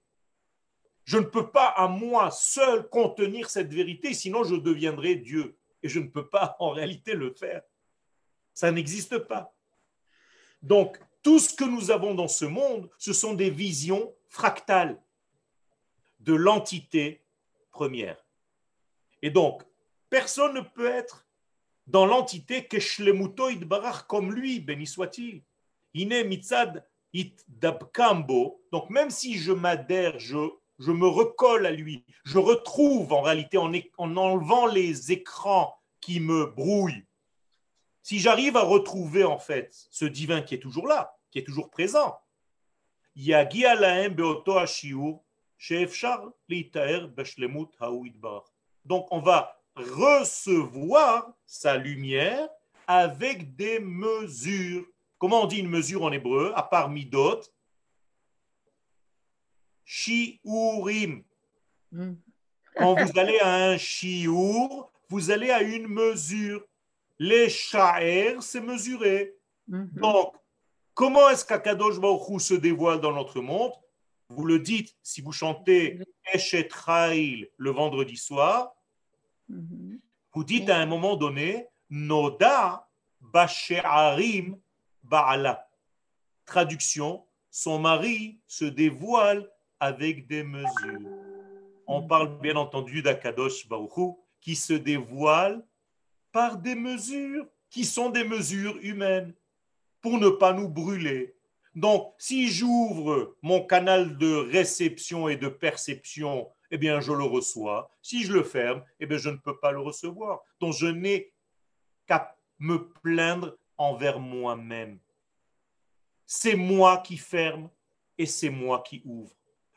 [SPEAKER 1] Je ne peux pas à moi seul contenir cette vérité, sinon je deviendrai Dieu. Et je ne peux pas en réalité le faire. Ça n'existe pas. Donc, tout ce que nous avons dans ce monde, ce sont des visions fractales de l'entité première. Et donc, personne ne peut être dans l'entité que Shlemuto comme lui, béni soit-il. Ine mitzad it dabkambo. Donc, même si je m'adhère, je, me recolle à lui, je retrouve en réalité en, en enlevant les écrans qui me brouillent. Si j'arrive à retrouver en fait ce divin qui est toujours là, qui est toujours présent, donc on va recevoir sa lumière avec des mesures. Comment on dit une mesure en hébreu, à part midot? Shiurim.
[SPEAKER 3] Mm.
[SPEAKER 1] Quand vous allez à un shiur, vous allez à une mesure. Les sha'er, c'est mesuré.
[SPEAKER 3] Mhm.
[SPEAKER 1] Donc, comment est-ce qu'Akadosh Baruch Hu se dévoile dans notre monde? Vous le dites si vous chantez Eshet Rail le vendredi soir,
[SPEAKER 3] Mhm.
[SPEAKER 1] vous dites à un moment donné Noda Bashe'arim Ba'ala. Traduction son mari se dévoile avec des mesures. On parle bien entendu d'Akadosh Baruch Hu, qui se dévoile par des mesures qui sont des mesures humaines pour ne pas nous brûler. Donc, si j'ouvre mon canal de réception et de perception, eh bien, je le reçois. Si je le ferme, eh bien, je ne peux pas le recevoir. Donc, je n'ai qu'à me plaindre envers moi-même. C'est moi qui ferme et c'est moi qui ouvre.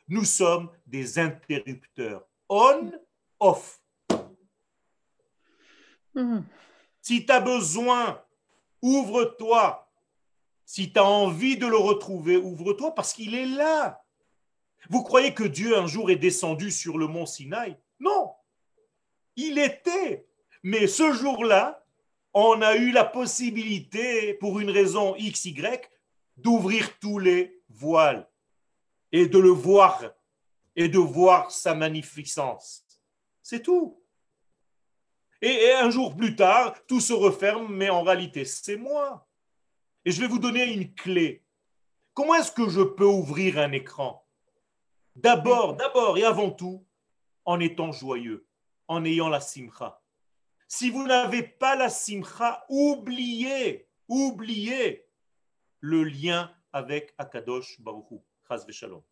[SPEAKER 1] Nous sommes des interrupteurs. On, off.
[SPEAKER 3] Mhm.
[SPEAKER 1] Si tu as besoin, ouvre-toi. Si tu as envie de le retrouver, ouvre-toi parce qu'il est là. Vous croyez que Dieu un jour est descendu sur le mont Sinaï? Non. Il était. Mais ce jour-là, on a eu la possibilité, pour une raison XY, d'ouvrir tous les voiles et de le voir et de voir sa magnificence. C'est tout. Et, et un jour plus tard, tout se referme, mais en réalité, c'est moi. Et je vais vous donner une clé. Comment est-ce que je peux ouvrir un écran? D'abord, d'abord et avant tout, en étant joyeux, en ayant la simcha. Si vous n'avez pas la simcha, oubliez, oubliez le lien avec Akadosh Baruch Hu. Chas v'shalom.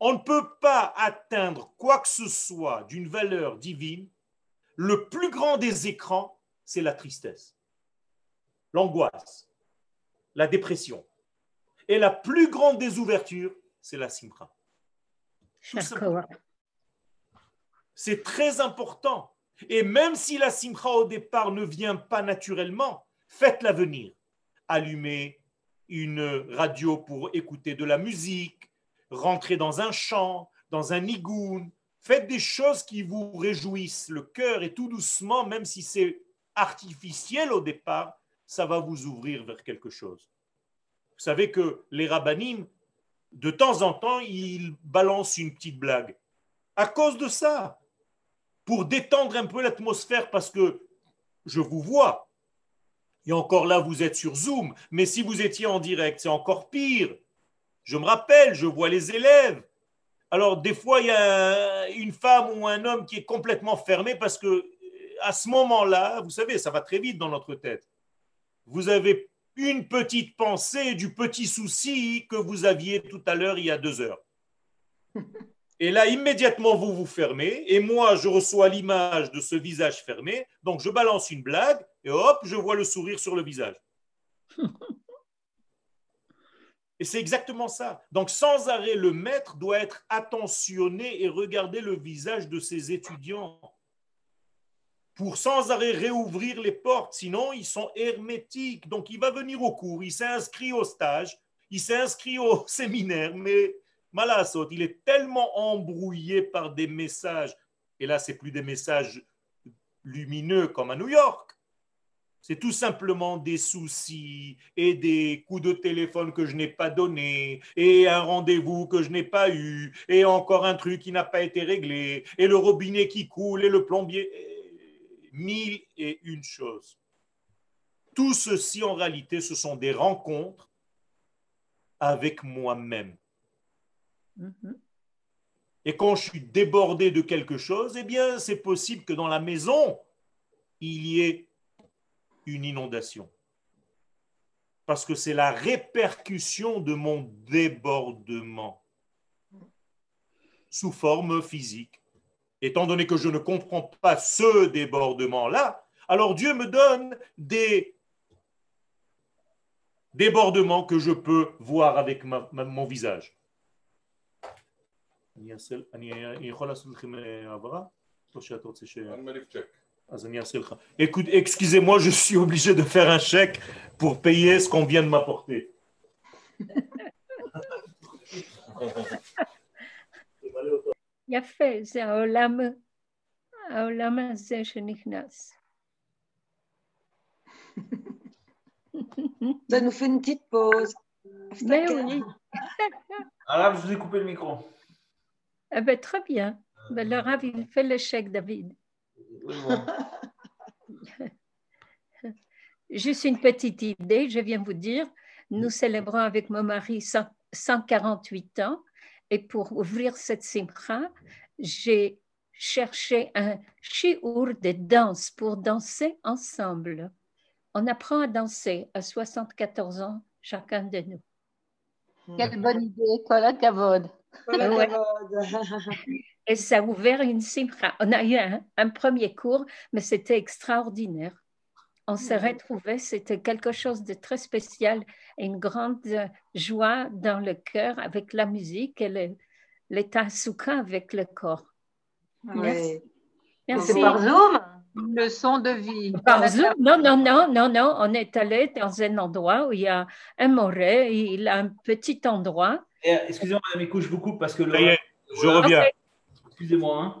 [SPEAKER 1] On ne peut pas atteindre quoi que ce soit d'une valeur divine. Le plus grand des écrans, c'est la tristesse, l'angoisse, la dépression. Et la plus grande des ouvertures, c'est la.
[SPEAKER 3] D'accord.
[SPEAKER 1] C'est très important. Et même si la simcha au départ ne vient pas naturellement, faites-la venir. Allumez une radio pour écouter de la musique, rentrez dans un chant, dans un nigoun. Faites des choses qui vous réjouissent le cœur et tout doucement, même si c'est artificiel au départ, ça va vous ouvrir vers quelque chose. Vous savez que les rabbinim, de temps en temps, ils balancent une petite blague. À cause de ça, pour détendre un peu l'atmosphère, parce que je vous vois. Et encore là, vous êtes sur Zoom. Mais si vous étiez en direct, c'est encore pire. Je me rappelle, je vois les élèves. Alors, des fois, il y a une femme ou un homme qui est complètement fermé parce que à ce moment-là, vous savez, ça va très vite dans notre tête. Vous avez une petite pensée du petit souci que vous aviez tout à l'heure, il y a deux heures. Et là, immédiatement, vous vous fermez. Et moi, je reçois l'image de ce visage fermé. Donc, je balance une blague et hop, je vois le sourire sur le visage. Et c'est exactement ça. Donc, sans arrêt, le maître doit être attentionné et regarder le visage de ses étudiants pour sans arrêt réouvrir les portes. Sinon, ils sont hermétiques. Donc, il va venir au cours, il s'est inscrit au stage, il s'est inscrit au séminaire, mais Malasot, il est tellement embrouillé par des messages. Et là, c'est plus des messages lumineux comme à New York. C'est tout simplement des soucis et des coups de téléphone que je n'ai pas donnés et un rendez-vous que je n'ai pas eu et encore un truc qui n'a pas été réglé et le robinet qui coule et le plombier. Mille et une choses. Tout ceci, en réalité, ce sont des rencontres avec moi-même.
[SPEAKER 3] Mhm.
[SPEAKER 1] Et quand je suis débordé de quelque chose, eh bien, c'est possible que dans la maison, il y ait une inondation. Parce que c'est la répercussion de mon débordement. sous forme physique étant donné que je ne comprends pas ce débordement-là, alors Dieu me donne des débordements que je peux voir avec mon visage. Écoute, excusez-moi, je suis obligé de faire un chèque pour payer ce qu'on vient de m'apporter.
[SPEAKER 3] יפה, זה העולם, העולם הזה שנכנס.
[SPEAKER 4] Ça nous fait une petite pause.
[SPEAKER 3] Mais oui,
[SPEAKER 2] Arabe, je vous ai coupé le micro.
[SPEAKER 3] eh ben, très bien. Ben, le Rav, il fait le chèque, David.
[SPEAKER 2] Oui, bon.
[SPEAKER 3] Juste une petite idée, je viens vous dire, nous célébrons avec mon mari 100 148 ans et pour ouvrir cette simcha, j'ai cherché un shiur de danse pour danser ensemble. On apprend à danser à 74 ans, chacun de nous.
[SPEAKER 6] Quelle bonne idée, Kol HaKavod.
[SPEAKER 4] Voilà,
[SPEAKER 3] Ouais.
[SPEAKER 4] Kavod.
[SPEAKER 3] Et ça a ouvert une simcha. On a eu un, un premier cours, mais c'était extraordinaire. On s'est retrouvés, c'était quelque chose de très spécial et une grande joie dans le cœur avec la musique et le, l'état soukha avec le corps. Merci.
[SPEAKER 4] C'est par Zoom?
[SPEAKER 6] Une leçon de vie.
[SPEAKER 3] Par Zoom? Non, non, non, non, non. On est allé dans un endroit où il y a un moré, il a un petit endroit.
[SPEAKER 2] Euh, Excusez-moi, Madame je vous coupe parce que le.
[SPEAKER 1] Je reviens.
[SPEAKER 2] Excusez-moi, hein.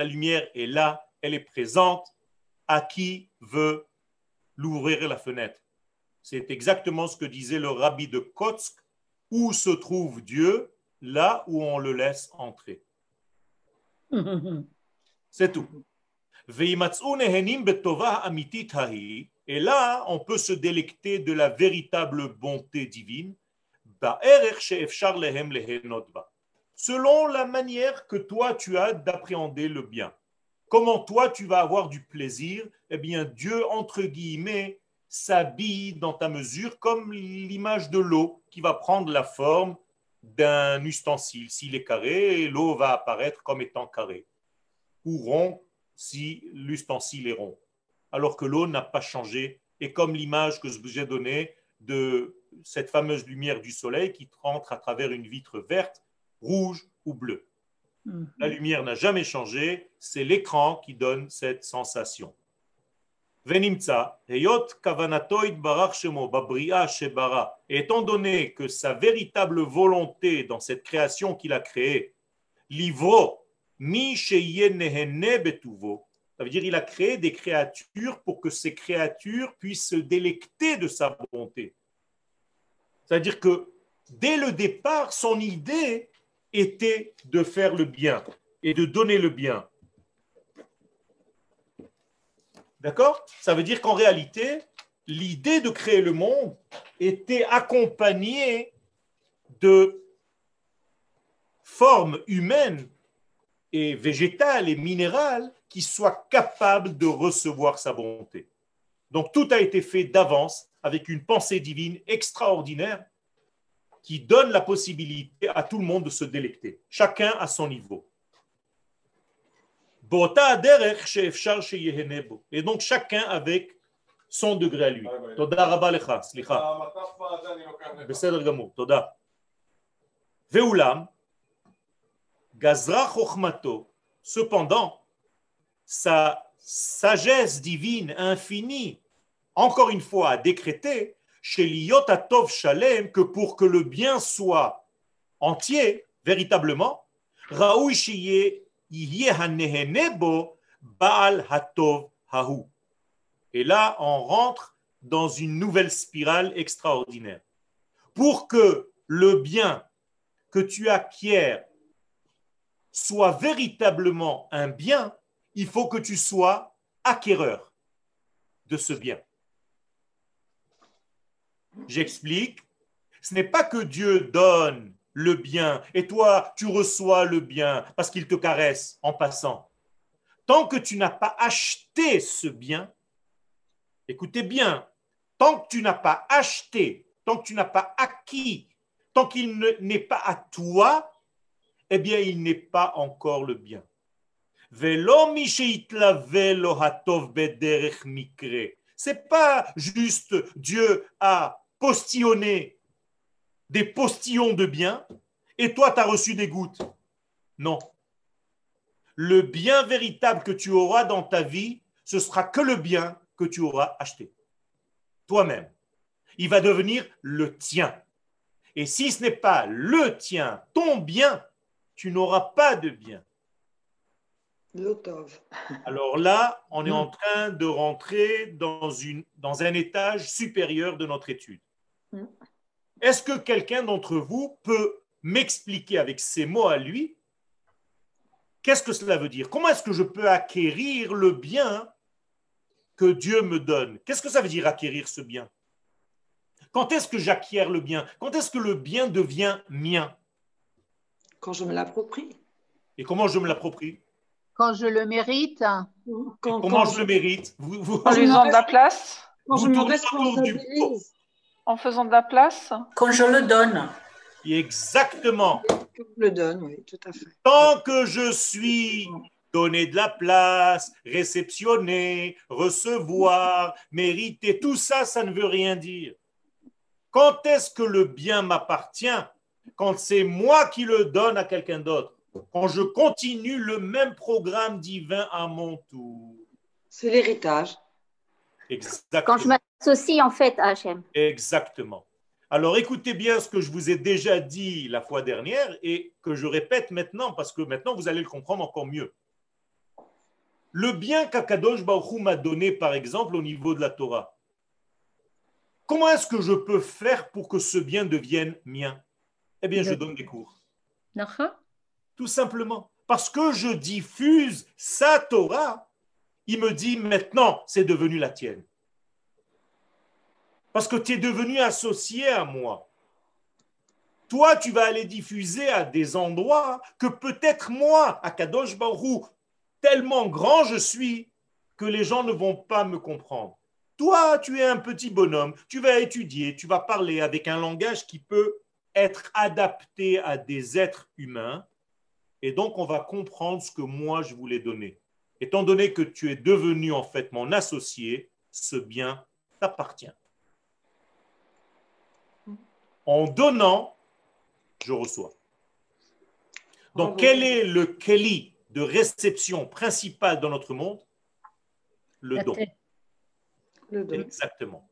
[SPEAKER 1] la lumière est là, elle est présente. À qui veut l'ouvrir la fenêtre? C'est exactement ce que disait le rabbi de Kotsk. Où se trouve Dieu? Là où on le laisse entrer. C'est tout. Et là, on peut se délecter de la véritable bonté divine selon la manière que toi tu as d'appréhender le bien. Comment toi tu vas avoir du plaisir? Eh bien, Dieu, entre guillemets, s'habille dans ta mesure comme l'image de l'eau qui va prendre la forme d'un ustensile. S'il est carré, l'eau va apparaître comme étant carrée. Ou rond si l'ustensile est rond. Alors que l'eau n'a pas changé. Et comme l'image que j'ai donnée de cette fameuse lumière du soleil qui rentre à travers une vitre verte rouge ou bleu. Mhm. La lumière n'a jamais changé, c'est l'écran qui donne cette sensation. Et étant donné que sa véritable volonté dans cette création qu'il a créée, livro, mi betuvo, ça veut dire il a créé des créatures pour que ces créatures puissent se délecter de sa bonté. C'est-à-dire que dès le départ, son idée, était de faire le bien et de donner le bien. D'accord? Ça veut dire qu'en réalité, l'idée de créer le monde était accompagnée de formes humaines et végétales et minérales qui soient capables de recevoir sa bonté. Donc tout a été fait d'avance avec une pensée divine extraordinaire qui donne la possibilité à tout le monde de se délecter, chacun à son niveau. באותה הדרך שאפשר שיהנה בו. Et donc chacun avec son degré à lui. תודה רבה לך, סליחה.
[SPEAKER 5] המטף הזה אני לוקח לך.
[SPEAKER 1] בסדר גמור, תודה. ואולם, גזרה חוכמתו, cependant, sa sagesse divine infinie, encore une fois, a décrété, chez l'Iyot Atov Shalem, que pour que le bien soit entier, véritablement, Raoui Shiye Baal Hatov Hahu. Et là, on rentre dans une nouvelle spirale extraordinaire. Pour que le bien que tu acquiers soit véritablement un bien, il faut que tu sois acquéreur de ce bien. J'explique. Ce n'est pas que Dieu donne le bien et toi, tu reçois le bien parce qu'il te caresse en passant. Tant que tu n'as pas acheté ce bien, écoutez bien, tant que tu n'as pas acheté, tant que tu n'as pas acquis, tant qu'il n'est pas à toi, eh bien, il n'est pas encore le bien. C'est pas juste Dieu a postillonné des postillons de bien et toi tu as reçu des gouttes. Non. Le bien véritable que tu auras dans ta vie, ce sera que le bien que tu auras acheté. Toi-même. Il va devenir le tien. Et si ce n'est pas le tien, ton bien, tu n'auras pas de bien. Alors là, on est en train de rentrer dans, une, dans un étage supérieur de notre étude. Mm. Est-ce que quelqu'un d'entre vous peut m'expliquer avec ces mots à lui qu'est-ce que cela veut dire? Comment est-ce que je peux acquérir le bien que Dieu me donne? Qu'est-ce que ça veut dire acquérir ce bien? Quand est-ce que j'acquiers le bien? Quand est-ce que le bien devient mien?
[SPEAKER 4] Quand je me l'approprie.
[SPEAKER 1] Et comment je me l'approprie?
[SPEAKER 6] Quand je le mérite.
[SPEAKER 1] comment je, le mérite?
[SPEAKER 7] En faisant de la place.
[SPEAKER 4] Quand je me
[SPEAKER 7] du En faisant de la place
[SPEAKER 8] Quand je le donne.
[SPEAKER 1] Exactement.
[SPEAKER 4] Je le donne, oui, tout à fait.
[SPEAKER 1] Tant que je suis donné de la place, réceptionner, recevoir, mériter, tout ça, ça ne veut rien dire. Quand est-ce que le bien m'appartient? Quand c'est moi qui le donne à quelqu'un d'autre, quand je continue le même programme divin à mon tour.
[SPEAKER 4] C'est l'héritage.
[SPEAKER 1] Exactement.
[SPEAKER 6] Quand je m'associe en fait à Hachem.
[SPEAKER 1] Exactement. Alors écoutez bien ce que je vous ai déjà dit la fois dernière et que je répète maintenant parce que maintenant vous allez le comprendre encore mieux. Le bien qu'Akadosh Baruch m'a donné par exemple au niveau de la Torah. Comment est-ce que je peux faire pour que ce bien devienne mien? Eh bien, je donne des cours. Tout simplement. Parce que je diffuse sa Torah, il me dit maintenant, c'est devenu la tienne. Parce que tu es devenu associé à moi. Toi, tu vas aller diffuser à des endroits que peut-être moi, à Kadosh Baruch, tellement grand je suis, que les gens ne vont pas me comprendre. Toi, tu es un petit bonhomme, tu vas étudier, tu vas parler avec un langage qui peut être adapté à des êtres humains. Et donc, on va comprendre ce que moi, je voulais donner. Étant donné que tu es devenu en fait mon associé, ce bien t'appartient. En donnant, je reçois. Donc, quel est le Kelly de réception principal dans notre monde? Le don.
[SPEAKER 4] Le don.
[SPEAKER 1] Exactement.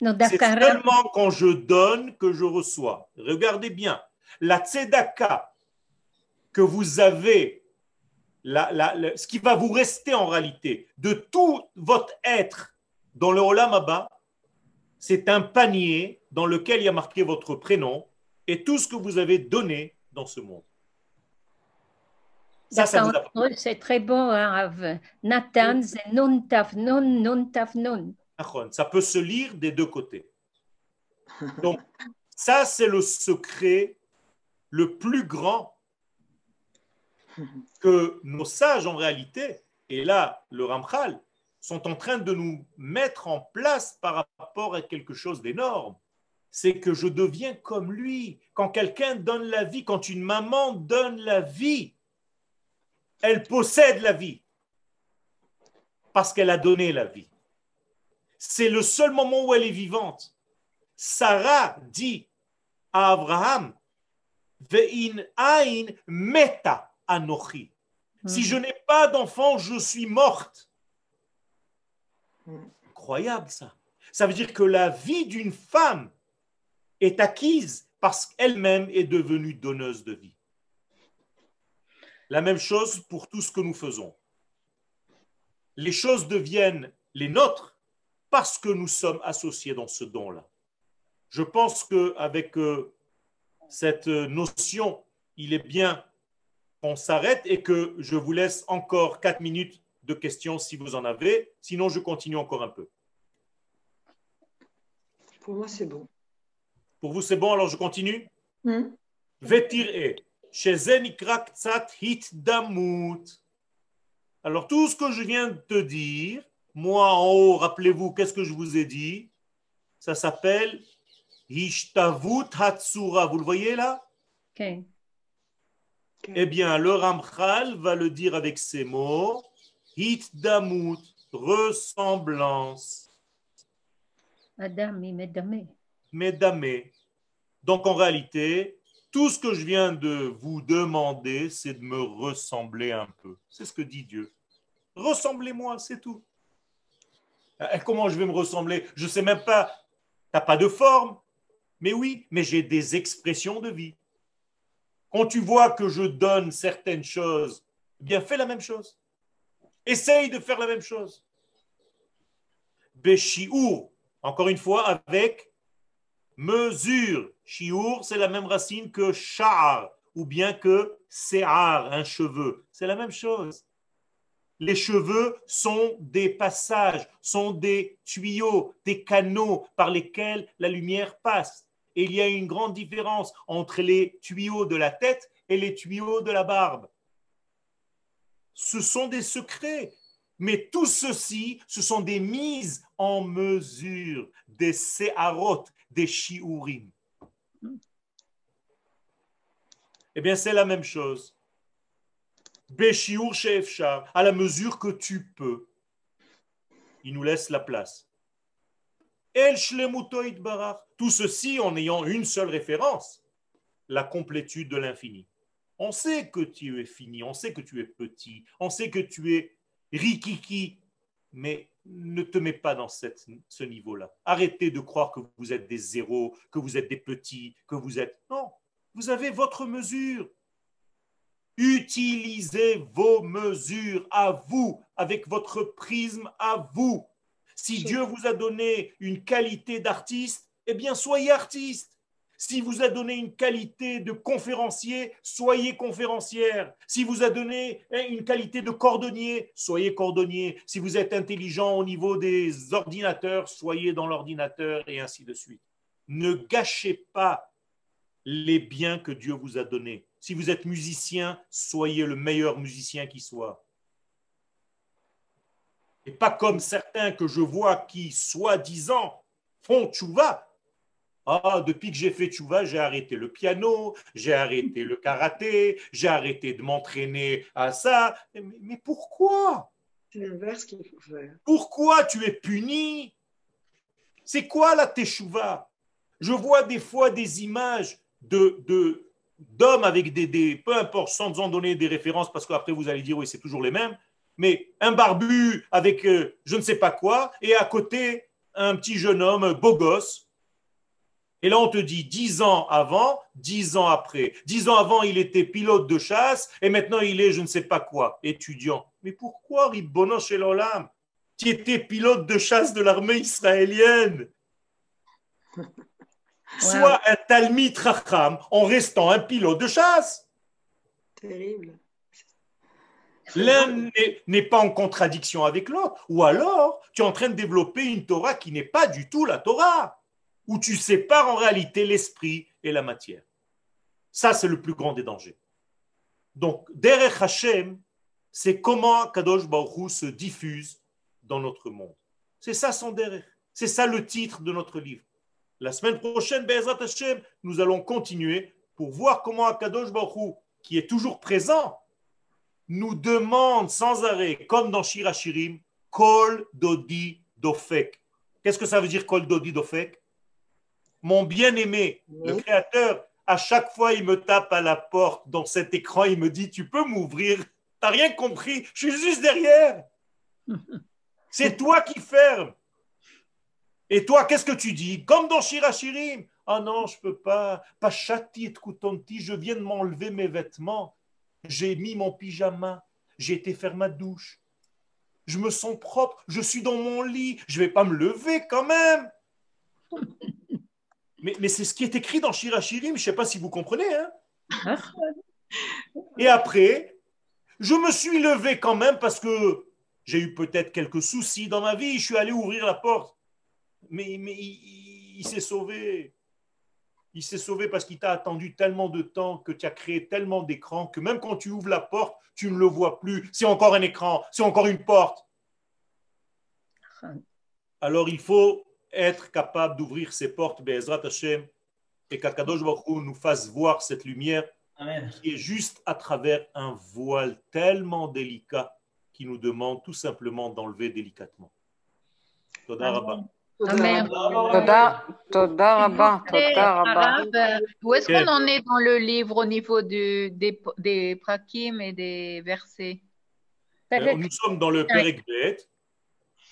[SPEAKER 3] C'est
[SPEAKER 1] seulement quand je donne que je reçois. Regardez bien, la tzedaka que vous avez, ce qui va vous rester en réalité de tout votre être dans le Olam c'est un panier dans lequel il y a marqué votre prénom et tout ce que vous avez donné dans ce monde.
[SPEAKER 3] Ça, ça c'est très bon, hein, Nathan, c'est non taf non, non taf non.
[SPEAKER 1] Ça peut se lire des deux côtés. Donc, ça, c'est le secret le plus grand que nos sages, en réalité, et là, le Ramchal, sont en train de nous mettre en place par rapport à quelque chose d'énorme. C'est que je deviens comme lui. Quand quelqu'un donne la vie, quand une maman donne la vie, elle possède la vie parce qu'elle a donné la vie c'est le seul moment où elle est vivante. Sarah dit à Abraham, Ve'in anochi. Si je n'ai pas d'enfant, je suis morte. Incroyable ça. Ça veut dire que la vie d'une femme est acquise parce qu'elle-même est devenue donneuse de vie. La même chose pour tout ce que nous faisons. Les choses deviennent les nôtres parce que nous sommes associés dans ce don-là. Je pense qu'avec euh, cette notion, il est bien qu'on s'arrête et que je vous laisse encore 4 minutes de questions si vous en avez. Sinon, je continue encore un peu.
[SPEAKER 4] Pour moi, c'est bon.
[SPEAKER 1] Pour vous, c'est bon, alors je continue
[SPEAKER 4] Hmm.
[SPEAKER 1] Vetir'e, ktsat hitdamut. Alors, tout ce que je viens de te dire, moi en haut, rappelez-vous, qu'est-ce que je vous ai dit? Ça s'appelle Hishtavut Hatsura. Vous le voyez là?
[SPEAKER 3] כן.
[SPEAKER 1] Eh bien, le Ramchal va le dire avec ces mots Hit damut,
[SPEAKER 3] ressemblance. Adami, medame.
[SPEAKER 1] Medame. Donc, en réalité, tout ce que je viens de vous demander, c'est de me ressembler un peu. C'est ce que dit Dieu. Ressemblez-moi, c'est tout. Euh, comment je vais me ressembler? Je ne sais même pas. Tu n'as pas de forme? Mais oui, mais j'ai des expressions de vie. Quand tu vois que je donne certaines choses, eh bien fais la même chose. Essaye de faire la même chose. Beshiur, encore une fois, avec mesure. Shiur, c'est la même racine que sha'ar, ou bien que se'ar, un cheveu. C'est la même chose. Les cheveux sont des passages, sont des tuyaux, des canaux par lesquels la lumière passe. Il y a une grande différence entre les tuyaux de la tête et les tuyaux de la barbe. Ce sont des secrets. Mais tout ceci, ce sont des mises en mesure, des séharot, des shiurim. Eh bien, c'est la même chose. Beshiur she'efshar, à la mesure que tu peux. Il nous laisse la place. El. Tout ceci en ayant une seule référence, la complétude de l'infini. On sait que tu es fini, on sait que tu es petit, on sait que tu es rikiki, mais ne te mets pas dans cette- ce niveau-là. Arrêtez de croire que vous êtes des zéros, que vous êtes des petits, que vous êtes... Non, vous avez votre mesure. Utilisez vos mesures à vous, avec votre prisme à vous. Si Dieu vous a donné une qualité d'artiste, eh bien soyez artiste. Si vous a donné une qualité de conférencier, soyez conférencière. Si vous a donné hein, une qualité de cordonnier, soyez cordonnier. Si vous êtes intelligent au niveau des ordinateurs, soyez dans l'ordinateur et ainsi de suite. Ne gâchez pas les biens que Dieu vous a donnés. Si vous êtes musicien, soyez le meilleur musicien qui soit. Et pas comme certains que je vois qui, soi-disant, font tchouva. Ah, depuis que j'ai fait tchouva, j'ai arrêté le piano, j'ai arrêté le karaté, j'ai arrêté de m'entraîner à ça. Mais, mais pourquoi?
[SPEAKER 4] C'est l'inverse qu'il faut faire.
[SPEAKER 1] Pourquoi tu es puni? C'est quoi la teshuva Je vois des fois des images de, de- d'hommes avec des, des- peu importe, sans en donner des références, parce qu'après vous allez dire oui, c'est toujours les mêmes, mais un barbu avec euh, je ne sais pas quoi, et à côté un petit jeune homme beau gosse. Et là, on te dit dix ans avant, dix ans après. Dix ans avant, il était pilote de chasse, et maintenant il est je ne sais pas quoi, étudiant. Mais pourquoi, Ribbono chez l'Olam Tu étais pilote de chasse de l'armée israélienne? Sois un Talmid Racham en restant un pilote de chasse.
[SPEAKER 4] Terrible.
[SPEAKER 1] L'un n'est- pas en contradiction avec l'autre. Ou alors, tu es en train de développer une Torah qui n'est pas du tout la Torah, où tu sépares en réalité l'esprit et la matière. Ça, c'est le plus grand des dangers. Donc, Derech Hashem, c'est comment Kadosh Baruch se diffuse dans notre monde. C'est ça son Derech. C'est ça le titre de notre livre. La semaine prochaine, Be'ezrat Hashem, nous allons continuer pour voir comment Akadosh Baruch Hu, qui est toujours présent, nous demande sans arrêt, comme dans Shirachirim, Kol Dodi Dofek. Qu'est-ce que ça veut dire Kol Dodi Dofek? Mon bien-aimé, le. Créateur, à chaque fois, il me tape à la porte dans cet écran, il me dit Tu peux m'ouvrir T'as rien compris Je suis juste derrière. C'est toi qui fermes. Et toi, qu'est-ce que tu dis? Comme dans Shirachirim. Ah non, je peux pas. Pachati et koutonti, je viens de m'enlever mes vêtements. J'ai mis mon pyjama. J'ai été faire ma douche. Je me sens propre. Je suis dans mon lit. Je vais pas me lever quand même. Mais, mais c'est ce qui est écrit dans Shirachirim. Je sais pas si vous comprenez. Hein Et après, je me suis levé quand même parce que j'ai eu peut-être quelques soucis dans ma vie. Je suis allé ouvrir la porte. Mais, mais il, il s'est sauvé. Il s'est sauvé parce qu'il t'a attendu tellement de temps, que tu as créé tellement d'écrans, que même quand tu ouvres la porte, tu ne le vois plus. C'est encore un écran, c'est encore une porte. Alors il faut être capable d'ouvrir ces portes, Be'ezrat Hashem, et qu'Akadosh Baruch Hu nous fasse voir cette lumière
[SPEAKER 2] Amen.
[SPEAKER 1] qui est juste à travers un voile tellement délicat qui nous demande tout simplement d'enlever délicatement. Toda
[SPEAKER 6] où est-ce qu'on en est dans le livre au niveau des, des prakim et des versets?
[SPEAKER 1] Euh, nous sommes dans le Perikbet.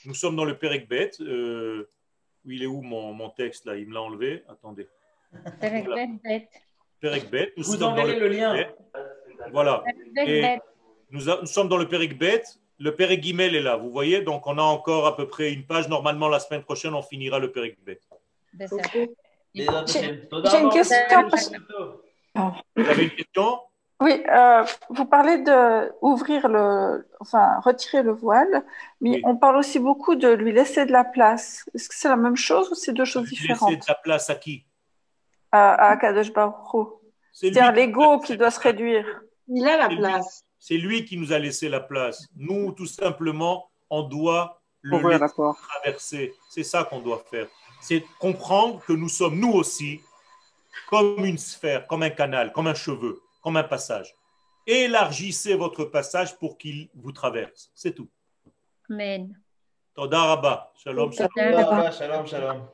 [SPEAKER 1] Nous sommes dans le Perikbet. Euh, il est où mon, mon texte là? Il me l'a enlevé? Attendez. Perikbet. Perikbet. Nous
[SPEAKER 2] Vous enverrez le lien.
[SPEAKER 1] Voilà. Nous, sommes dans le Perikbet le Périguimel est là, vous voyez, donc on a encore à peu près une page. Normalement, la semaine prochaine, on finira le Périguimel. Bet.
[SPEAKER 2] Okay.
[SPEAKER 9] J'ai une question.
[SPEAKER 1] Vous avez une question?
[SPEAKER 9] Oui, euh, vous parlez de ouvrir le, enfin retirer le voile, mais on parle aussi beaucoup de lui laisser de la place. Est-ce que c'est la même chose ou c'est deux choses différentes Laisser
[SPEAKER 1] de la place à qui?
[SPEAKER 9] À, à Kadosh Baruch C'est-à-dire l'ego qui doit se réduire.
[SPEAKER 4] Il a la place.
[SPEAKER 1] C'est lui qui nous a laissé la place. Nous, tout simplement, on doit le traverser. C'est ça qu'on doit faire. C'est comprendre que nous sommes, nous aussi, comme une sphère, comme un canal, comme un cheveu, comme un passage. Élargissez votre passage pour qu'il vous traverse. C'est tout.
[SPEAKER 3] Amen.
[SPEAKER 1] Toda Shalom, shalom.
[SPEAKER 4] shalom, shalom.